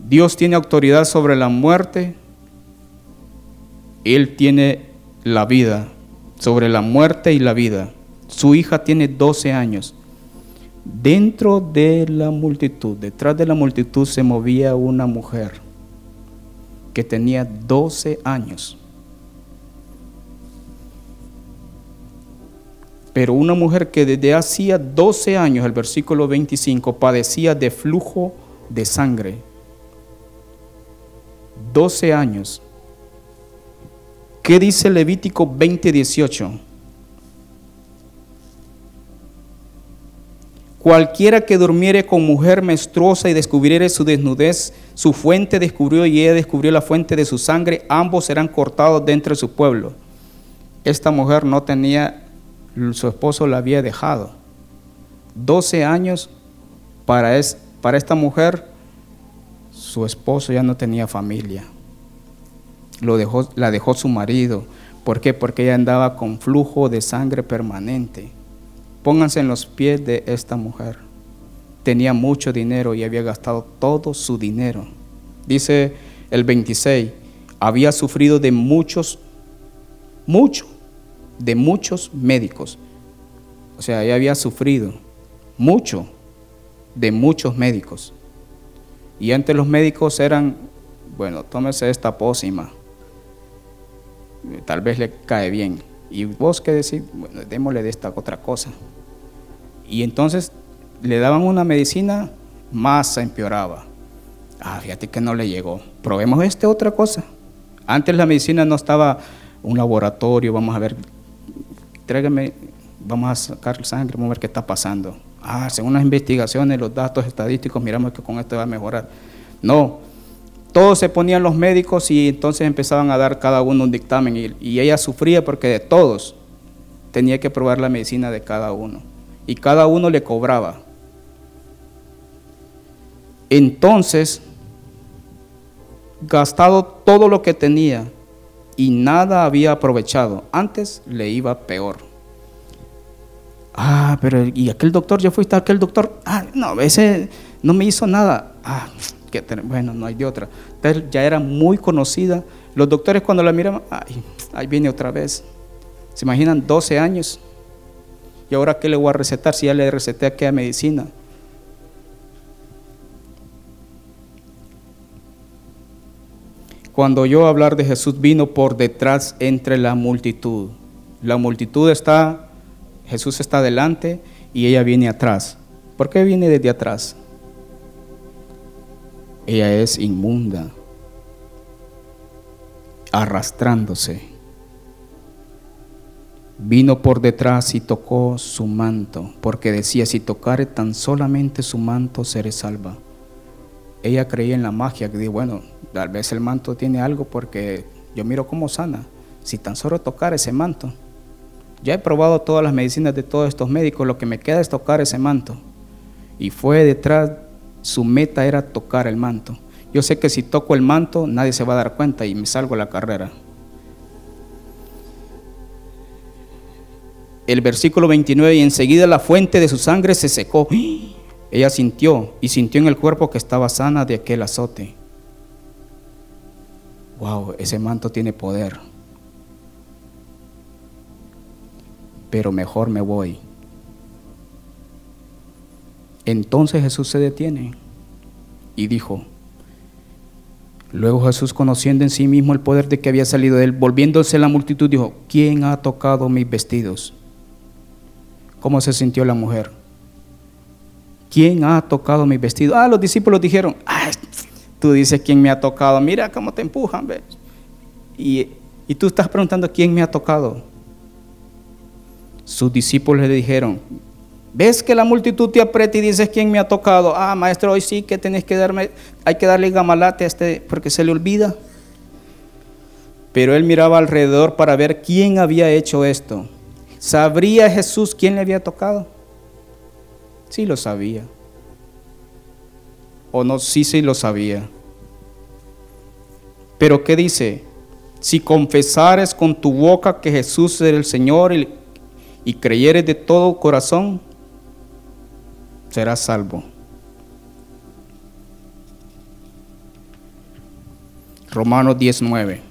[SPEAKER 1] Dios tiene autoridad sobre la muerte. Él tiene la vida, sobre la muerte y la vida. Su hija tiene 12 años. Dentro de la multitud, detrás de la multitud se movía una mujer que tenía 12 años. Pero una mujer que desde hacía 12 años, el versículo 25, padecía de flujo de sangre. 12 años. ¿Qué dice Levítico 20:18? Cualquiera que durmiere con mujer menstruosa y descubriere su desnudez, su fuente descubrió y ella descubrió la fuente de su sangre, ambos serán cortados dentro de su pueblo. Esta mujer no tenía su esposo la había dejado. 12 años para, es, para esta mujer, su esposo ya no tenía familia. Lo dejó, la dejó su marido. ¿Por qué? Porque ella andaba con flujo de sangre permanente. Pónganse en los pies de esta mujer. Tenía mucho dinero y había gastado todo su dinero. Dice el 26, había sufrido de muchos, mucho de muchos médicos. O sea, ella había sufrido mucho, de muchos médicos. Y antes los médicos eran, bueno, tómese esta pócima, tal vez le cae bien. Y vos qué decir, bueno, démosle de esta otra cosa. Y entonces le daban una medicina, más se empeoraba. Ah, fíjate que no le llegó. Probemos esta otra cosa. Antes la medicina no estaba un laboratorio, vamos a ver, tráigame, vamos a sacar sangre, vamos a ver qué está pasando. Ah, según las investigaciones, los datos estadísticos, miramos que con esto va a mejorar. No, todos se ponían los médicos y entonces empezaban a dar cada uno un dictamen y, y ella sufría porque de todos tenía que probar la medicina de cada uno y cada uno le cobraba. Entonces, gastado todo lo que tenía y nada había aprovechado, antes le iba peor. Ah, pero ¿y aquel doctor? ¿Ya fuiste a aquel doctor? Ah, no, ese no me hizo nada. Ah, que bueno, no hay de otra. ya era muy conocida. Los doctores cuando la miraban, ay, ahí viene otra vez. ¿Se imaginan 12 años? ¿Y ahora qué le voy a recetar si ya le receté aquella medicina? Cuando yo hablar de Jesús vino por detrás entre la multitud. La multitud está, Jesús está delante y ella viene atrás. ¿Por qué viene desde atrás? Ella es inmunda, arrastrándose. Vino por detrás y tocó su manto, porque decía, si tocare tan solamente su manto, seré salva. Ella creía en la magia, que dijo, bueno, tal vez el manto tiene algo porque yo miro cómo sana. Si tan solo tocar ese manto. Ya he probado todas las medicinas de todos estos médicos, lo que me queda es tocar ese manto. Y fue detrás su meta era tocar el manto. Yo sé que si toco el manto nadie se va a dar cuenta y me salgo a la carrera. El versículo 29, y enseguida la fuente de su sangre se secó. Ella sintió y sintió en el cuerpo que estaba sana de aquel azote. Wow, ese manto tiene poder. Pero mejor me voy. Entonces Jesús se detiene y dijo, luego Jesús conociendo en sí mismo el poder de que había salido de él, volviéndose a la multitud, dijo, ¿quién ha tocado mis vestidos? ¿Cómo se sintió la mujer? ¿Quién ha tocado mis vestidos? Ah, los discípulos dijeron, ah, tú dices quién me ha tocado, mira cómo te empujan, ¿ves? Y, y tú estás preguntando quién me ha tocado. Sus discípulos le dijeron, ¿Ves que la multitud te aprieta y dices quién me ha tocado? Ah, maestro, hoy sí que tenés que darme, hay que darle gamalate a este porque se le olvida. Pero él miraba alrededor para ver quién había hecho esto. ¿Sabría Jesús quién le había tocado? Sí lo sabía. O no, sí, sí lo sabía. Pero ¿qué dice? Si confesares con tu boca que Jesús es el Señor y creyeres de todo corazón, serás salvo. Romanos 19.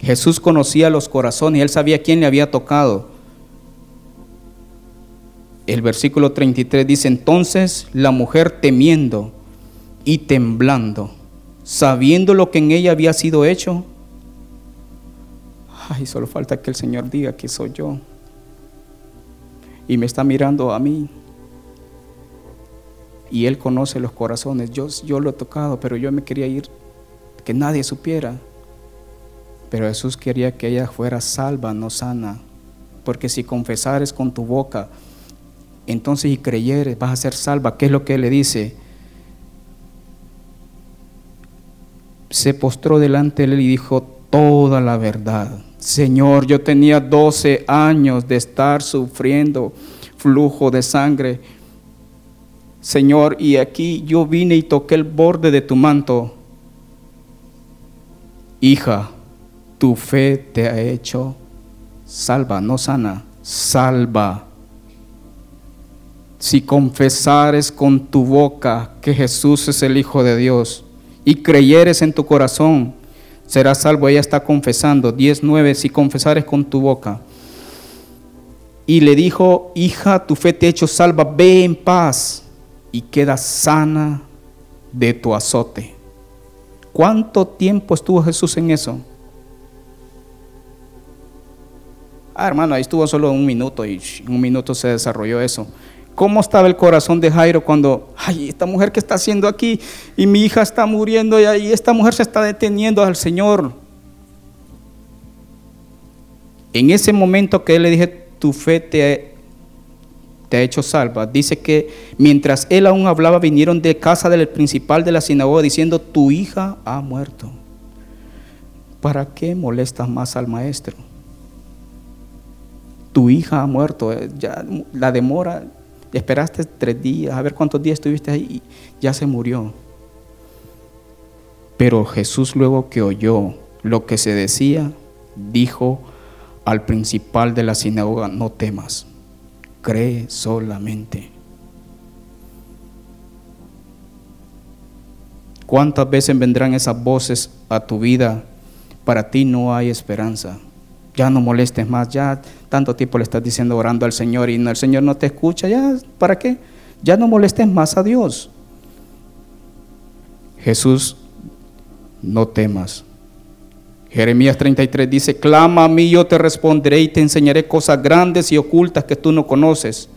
[SPEAKER 1] Jesús conocía los corazones y él sabía quién le había tocado. El versículo 33 dice, entonces la mujer temiendo y temblando, sabiendo lo que en ella había sido hecho, ay, solo falta que el Señor diga que soy yo y me está mirando a mí. Y Él conoce los corazones. Yo, yo lo he tocado, pero yo me quería ir, que nadie supiera. Pero Jesús quería que ella fuera salva, no sana. Porque si confesares con tu boca, entonces y creyeres, vas a ser salva. ¿Qué es lo que le dice? Se postró delante de Él y dijo toda la verdad. Señor, yo tenía 12 años de estar sufriendo flujo de sangre. Señor, y aquí yo vine y toqué el borde de tu manto. Hija, tu fe te ha hecho salva, no sana, salva. Si confesares con tu boca que Jesús es el Hijo de Dios y creyeres en tu corazón serás salvo. Ella está confesando. 19. Si confesares con tu boca. y le dijo, hija, tu fe te ha hecho salva, ve en paz y queda sana de tu azote. ¿Cuánto tiempo estuvo Jesús en eso? Ah, hermano, ahí estuvo solo un minuto y un minuto se desarrolló eso. ¿Cómo estaba el corazón de Jairo cuando, ay, esta mujer que está haciendo aquí y mi hija está muriendo y ahí esta mujer se está deteniendo al Señor? En ese momento que él le dije, tu fe te, te ha hecho salva, dice que mientras él aún hablaba, vinieron de casa del principal de la sinagoga diciendo, tu hija ha muerto. ¿Para qué molestas más al maestro? Tu hija ha muerto, eh, ya la demora esperaste tres días, a ver cuántos días estuviste ahí y ya se murió. Pero Jesús luego que oyó lo que se decía, dijo al principal de la sinagoga, no temas, cree solamente. ¿Cuántas veces vendrán esas voces a tu vida? Para ti no hay esperanza ya no molestes más, ya tanto tiempo le estás diciendo orando al Señor y el Señor no te escucha, ya, ¿para qué? Ya no molestes más a Dios. Jesús, no temas. Jeremías 33 dice, clama a mí, yo te responderé y te enseñaré cosas grandes y ocultas que tú no conoces.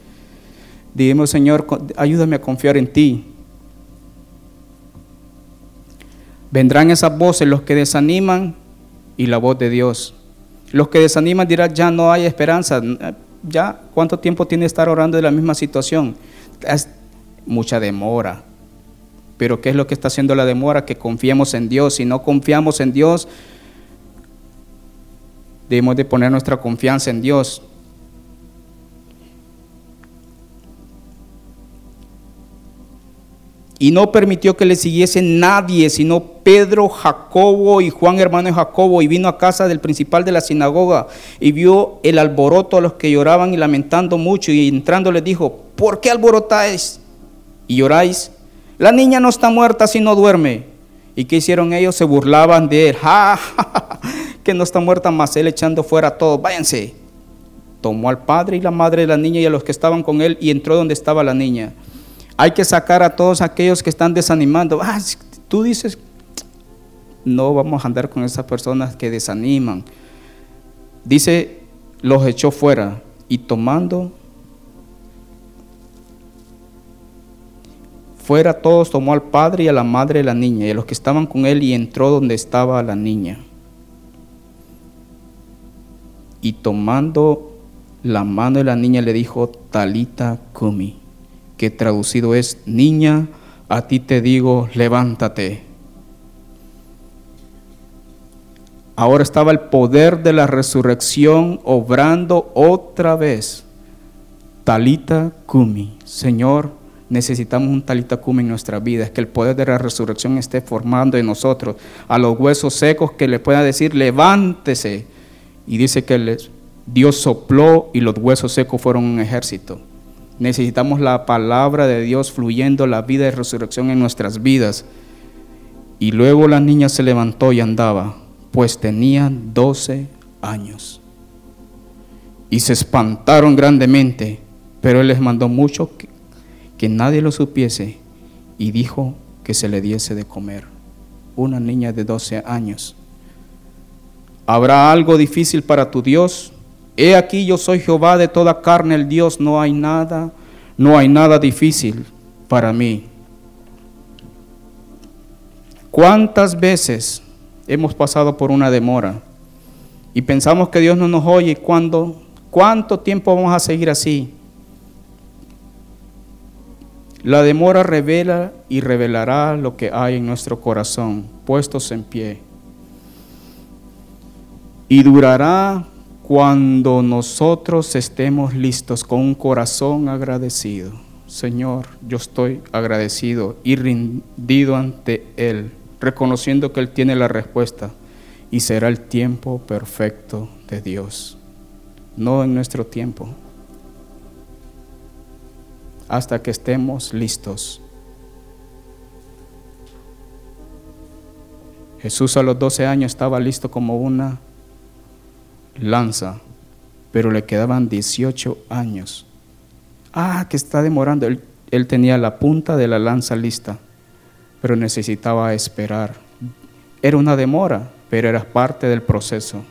[SPEAKER 1] Dime, Señor, ayúdame a confiar en ti. Vendrán esas voces, los que desaniman y la voz de Dios. Los que desaniman dirán, ya no hay esperanza. Ya, ¿cuánto tiempo tiene estar orando de la misma situación? Es mucha demora. Pero ¿qué es lo que está haciendo la demora? Que confiemos en Dios. Si no confiamos en Dios, debemos de poner nuestra confianza en Dios. Y no permitió que le siguiese nadie, sino Pedro, Jacobo y Juan, hermano de Jacobo, y vino a casa del principal de la sinagoga y vio el alboroto a los que lloraban y lamentando mucho, y entrando les dijo, ¿por qué alborotáis y lloráis? La niña no está muerta, sino duerme. ¿Y qué hicieron ellos? Se burlaban de él. ¡Ja, que no está muerta más él echando fuera a todos. Váyanse. Tomó al padre y la madre de la niña y a los que estaban con él y entró donde estaba la niña. Hay que sacar a todos aquellos que están desanimando. Ah, tú dices, no vamos a andar con esas personas que desaniman. Dice, los echó fuera y tomando fuera todos tomó al padre y a la madre de la niña y a los que estaban con él y entró donde estaba la niña. Y tomando la mano de la niña le dijo, Talita Kumi que traducido es, niña, a ti te digo, levántate. Ahora estaba el poder de la resurrección obrando otra vez. Talita Kumi. Señor, necesitamos un Talita Kumi en nuestra vida. Es que el poder de la resurrección esté formando en nosotros. A los huesos secos que le pueda decir, levántese. Y dice que Dios sopló y los huesos secos fueron un ejército. Necesitamos la palabra de Dios fluyendo la vida de resurrección en nuestras vidas. Y luego la niña se levantó y andaba, pues tenía 12 años. Y se espantaron grandemente, pero él les mandó mucho que, que nadie lo supiese y dijo que se le diese de comer. Una niña de 12 años. ¿Habrá algo difícil para tu Dios? He aquí yo soy Jehová de toda carne, el Dios, no hay nada, no hay nada difícil para mí. ¿Cuántas veces hemos pasado por una demora y pensamos que Dios no nos oye? ¿Cuándo, ¿Cuánto tiempo vamos a seguir así? La demora revela y revelará lo que hay en nuestro corazón, puestos en pie. Y durará cuando nosotros estemos listos con un corazón agradecido. Señor, yo estoy agradecido y rendido ante Él, reconociendo que Él tiene la respuesta y será el tiempo perfecto de Dios, no en nuestro tiempo, hasta que estemos listos. Jesús a los 12 años estaba listo como una lanza pero le quedaban 18 años. Ah, que está demorando. Él, él tenía la punta de la lanza lista, pero necesitaba esperar. Era una demora, pero era parte del proceso.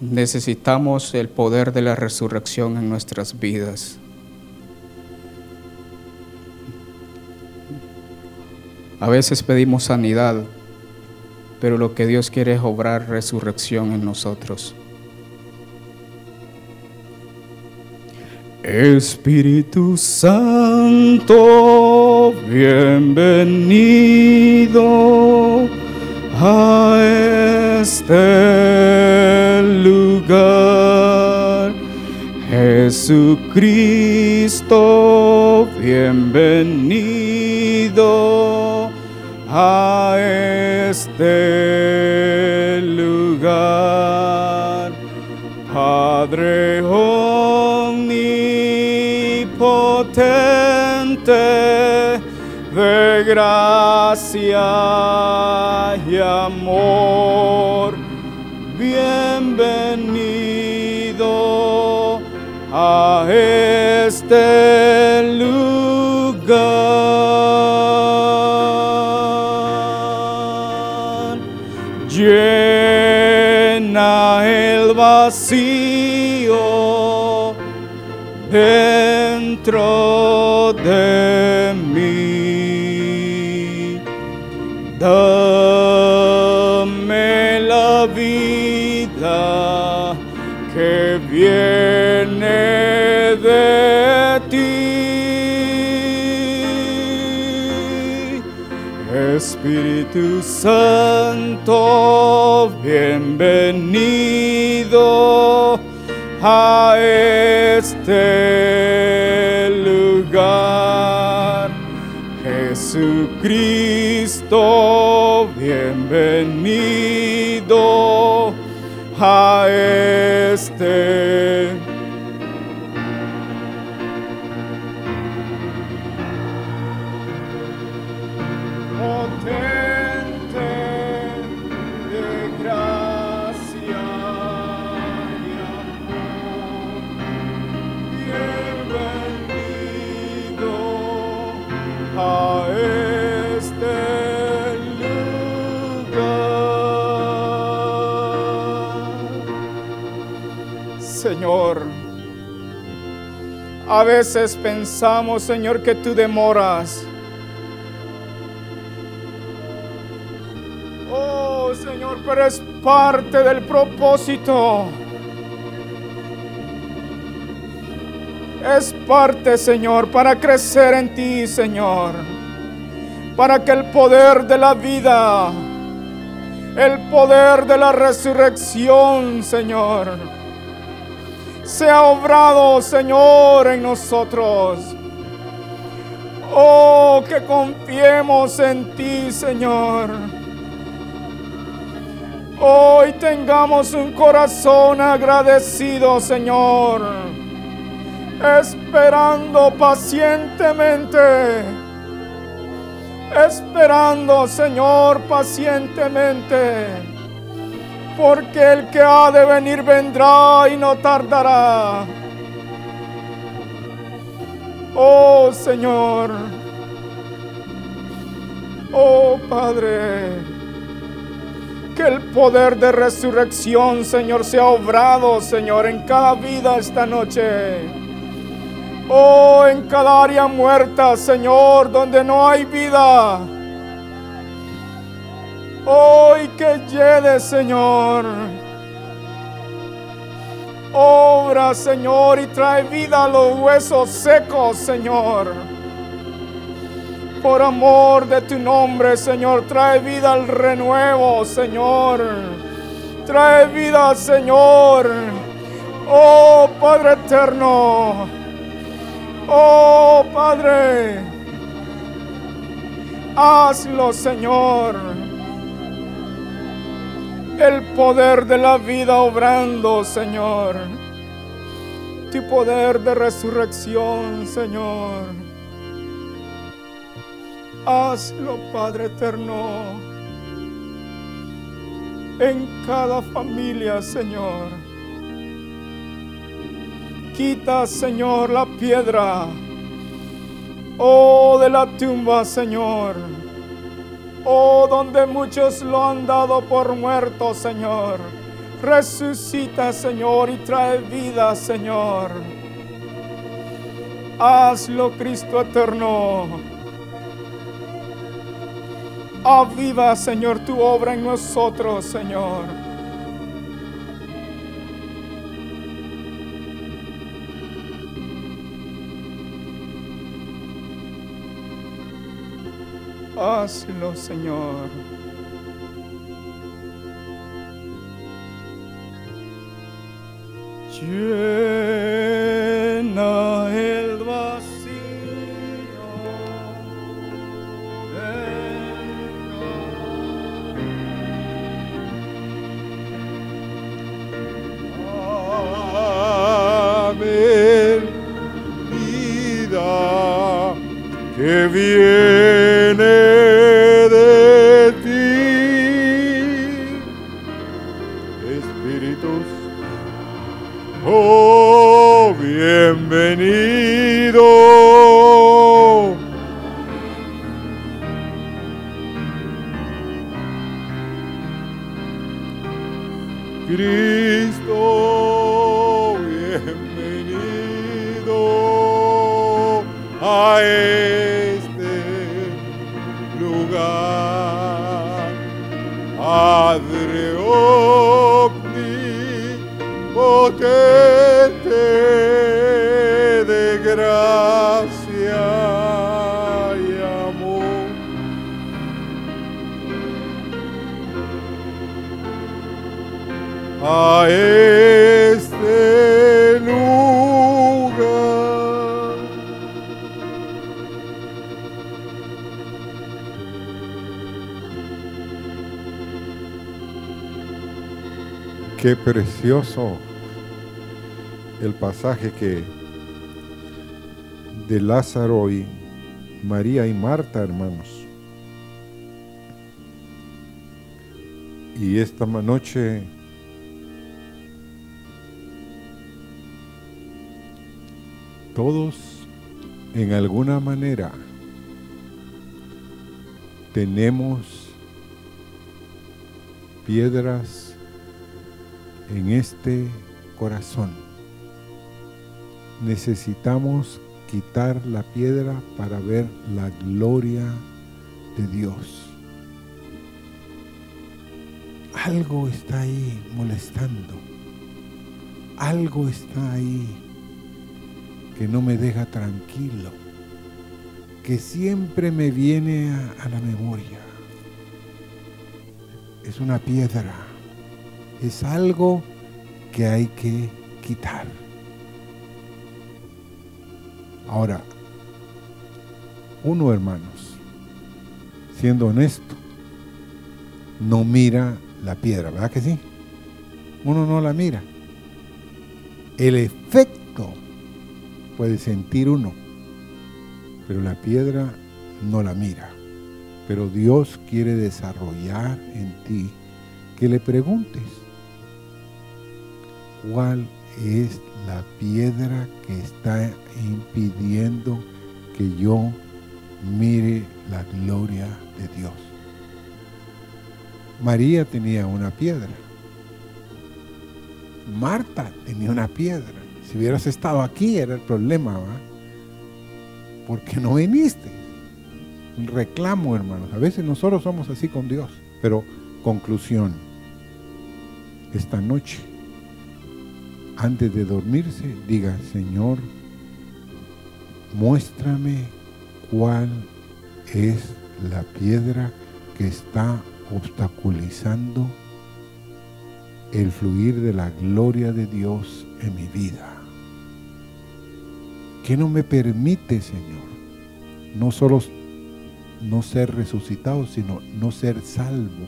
[SPEAKER 1] Necesitamos el poder de la resurrección en nuestras vidas. A veces pedimos sanidad, pero lo que Dios quiere es obrar resurrección en nosotros. Espíritu Santo, bienvenido a este lugar. Jesucristo, bienvenido este lugar. Padre omnipotente, de gracia y amor, bienvenido a este lugar. Vacío dentro de mí. Dame la vida que viene de ti. Espíritu Santo, bienvenido a este lugar. Jesucristo, bienvenido a este potente a veces pensamos, Señor, que tú demoras. Oh Señor, pero es parte del propósito. Es parte, Señor, para crecer en ti, Señor. Para que el poder de la vida, el poder de la resurrección, Señor, sea obrado, Señor, en nosotros. Oh, que confiemos en ti, Señor. Hoy tengamos un corazón agradecido, Señor, esperando pacientemente, esperando, Señor, pacientemente, porque el que ha de venir vendrá y no tardará. Oh Señor, oh Padre que el poder de resurrección, Señor, sea obrado, Señor, en cada vida esta noche. Oh, en cada área muerta, Señor, donde no hay vida. Oh, y que llegue, Señor. Obra, Señor, y trae vida a los huesos secos, Señor. Por amor de tu nombre, Señor, trae vida al renuevo, Señor. Trae vida, Señor. Oh Padre eterno. Oh Padre. Hazlo, Señor. El poder de la vida obrando, Señor. Tu poder de resurrección, Señor. Hazlo, Padre eterno, en cada familia, Señor. Quita, Señor, la piedra, oh, de la tumba, Señor. Oh, donde muchos lo han dado por muerto, Señor. Resucita, Señor, y trae vida, Señor. Hazlo, Cristo eterno. Aviva, Señor, tu obra en nosotros, Señor. Hazlo, Señor. Llena el
[SPEAKER 2] pasaje que de Lázaro y María y Marta, hermanos. Y esta noche todos en alguna manera tenemos piedras en este corazón. Necesitamos quitar la piedra para ver la gloria de Dios. Algo está ahí molestando. Algo está ahí que no me deja tranquilo, que siempre me viene a, la memoria. Es una piedra, es algo que hay que quitar. Ahora, uno hermanos, siendo honesto, no mira la piedra, ¿verdad que sí? Uno no la mira. El efecto puede sentir uno, pero la piedra no la mira. Pero Dios quiere desarrollar en ti que le preguntes cuál es la piedra que está impidiendo que yo mire la gloria de Dios. María tenía una piedra. Marta tenía una piedra. Si hubieras estado aquí era el problema, ¿va? ¿Por qué no viniste? Reclamo, hermanos. A veces nosotros somos así con Dios. Pero conclusión. Esta noche, antes de dormirse, diga, Señor, muéstrame cuál es la piedra que está obstaculizando el fluir de la gloria de Dios en mi vida. ¿Qué no me permite, Señor? No solo no ser resucitado, sino no ser salvo,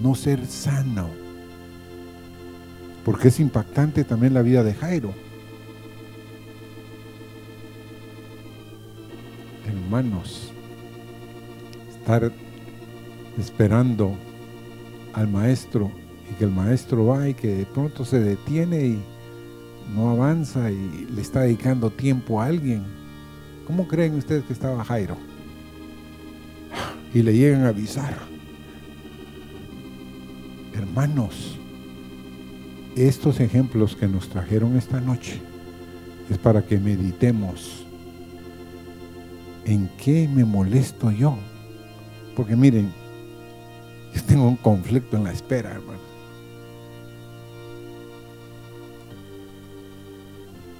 [SPEAKER 2] no ser sano. Porque es impactante también la vida de Jairo. Hermanos, estar esperando al maestro y que el maestro va y que de pronto se detiene y no avanza y le está dedicando tiempo a alguien. ¿Cómo creen ustedes que estaba Jairo? Y le llegan a avisar. Hermanos, estos ejemplos que nos trajeron esta noche es para que meditemos en qué me molesto yo. Porque miren, yo tengo un conflicto en la espera, hermano.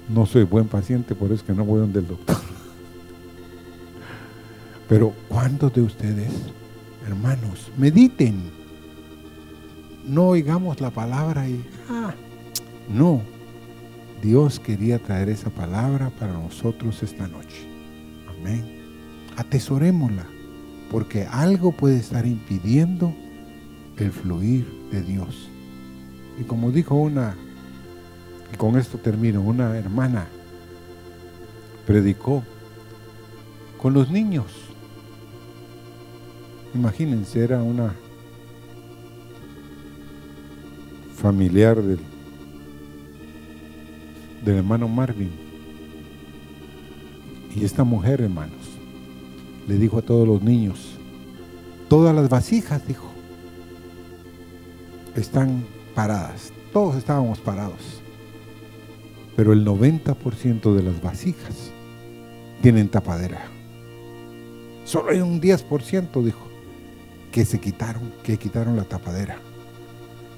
[SPEAKER 2] No soy buen paciente, por eso que no voy donde el doctor. Pero ¿cuántos de ustedes, hermanos, mediten? No oigamos la palabra y, ah, no. Dios quería traer esa palabra para nosotros esta noche. Amén. Atesorémosla, porque algo puede estar impidiendo el fluir de Dios. Y como dijo una y con esto termino, una hermana predicó con los niños. Imagínense, era una familiar del, del hermano Marvin. Y esta mujer, hermanos, le dijo a todos los niños, todas las vasijas, dijo, están paradas. Todos estábamos parados pero el 90% de las vasijas tienen tapadera. Solo hay un 10%, dijo, que se quitaron, que quitaron la tapadera.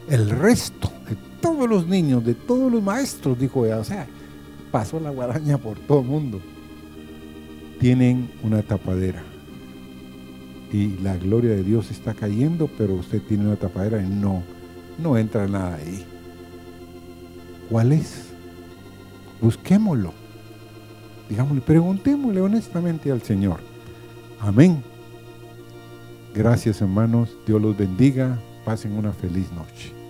[SPEAKER 2] El resto de todos los niños, de todos los maestros, dijo o sea, pasó la guadaña por todo el mundo, tienen una tapadera. Y la gloria de Dios está cayendo, pero usted tiene una tapadera y no, no entra nada ahí. ¿Cuál es? busquémoslo. Digámosle, preguntémosle honestamente al Señor. Amén. Gracias hermanos, Dios los bendiga, pasen una feliz noche.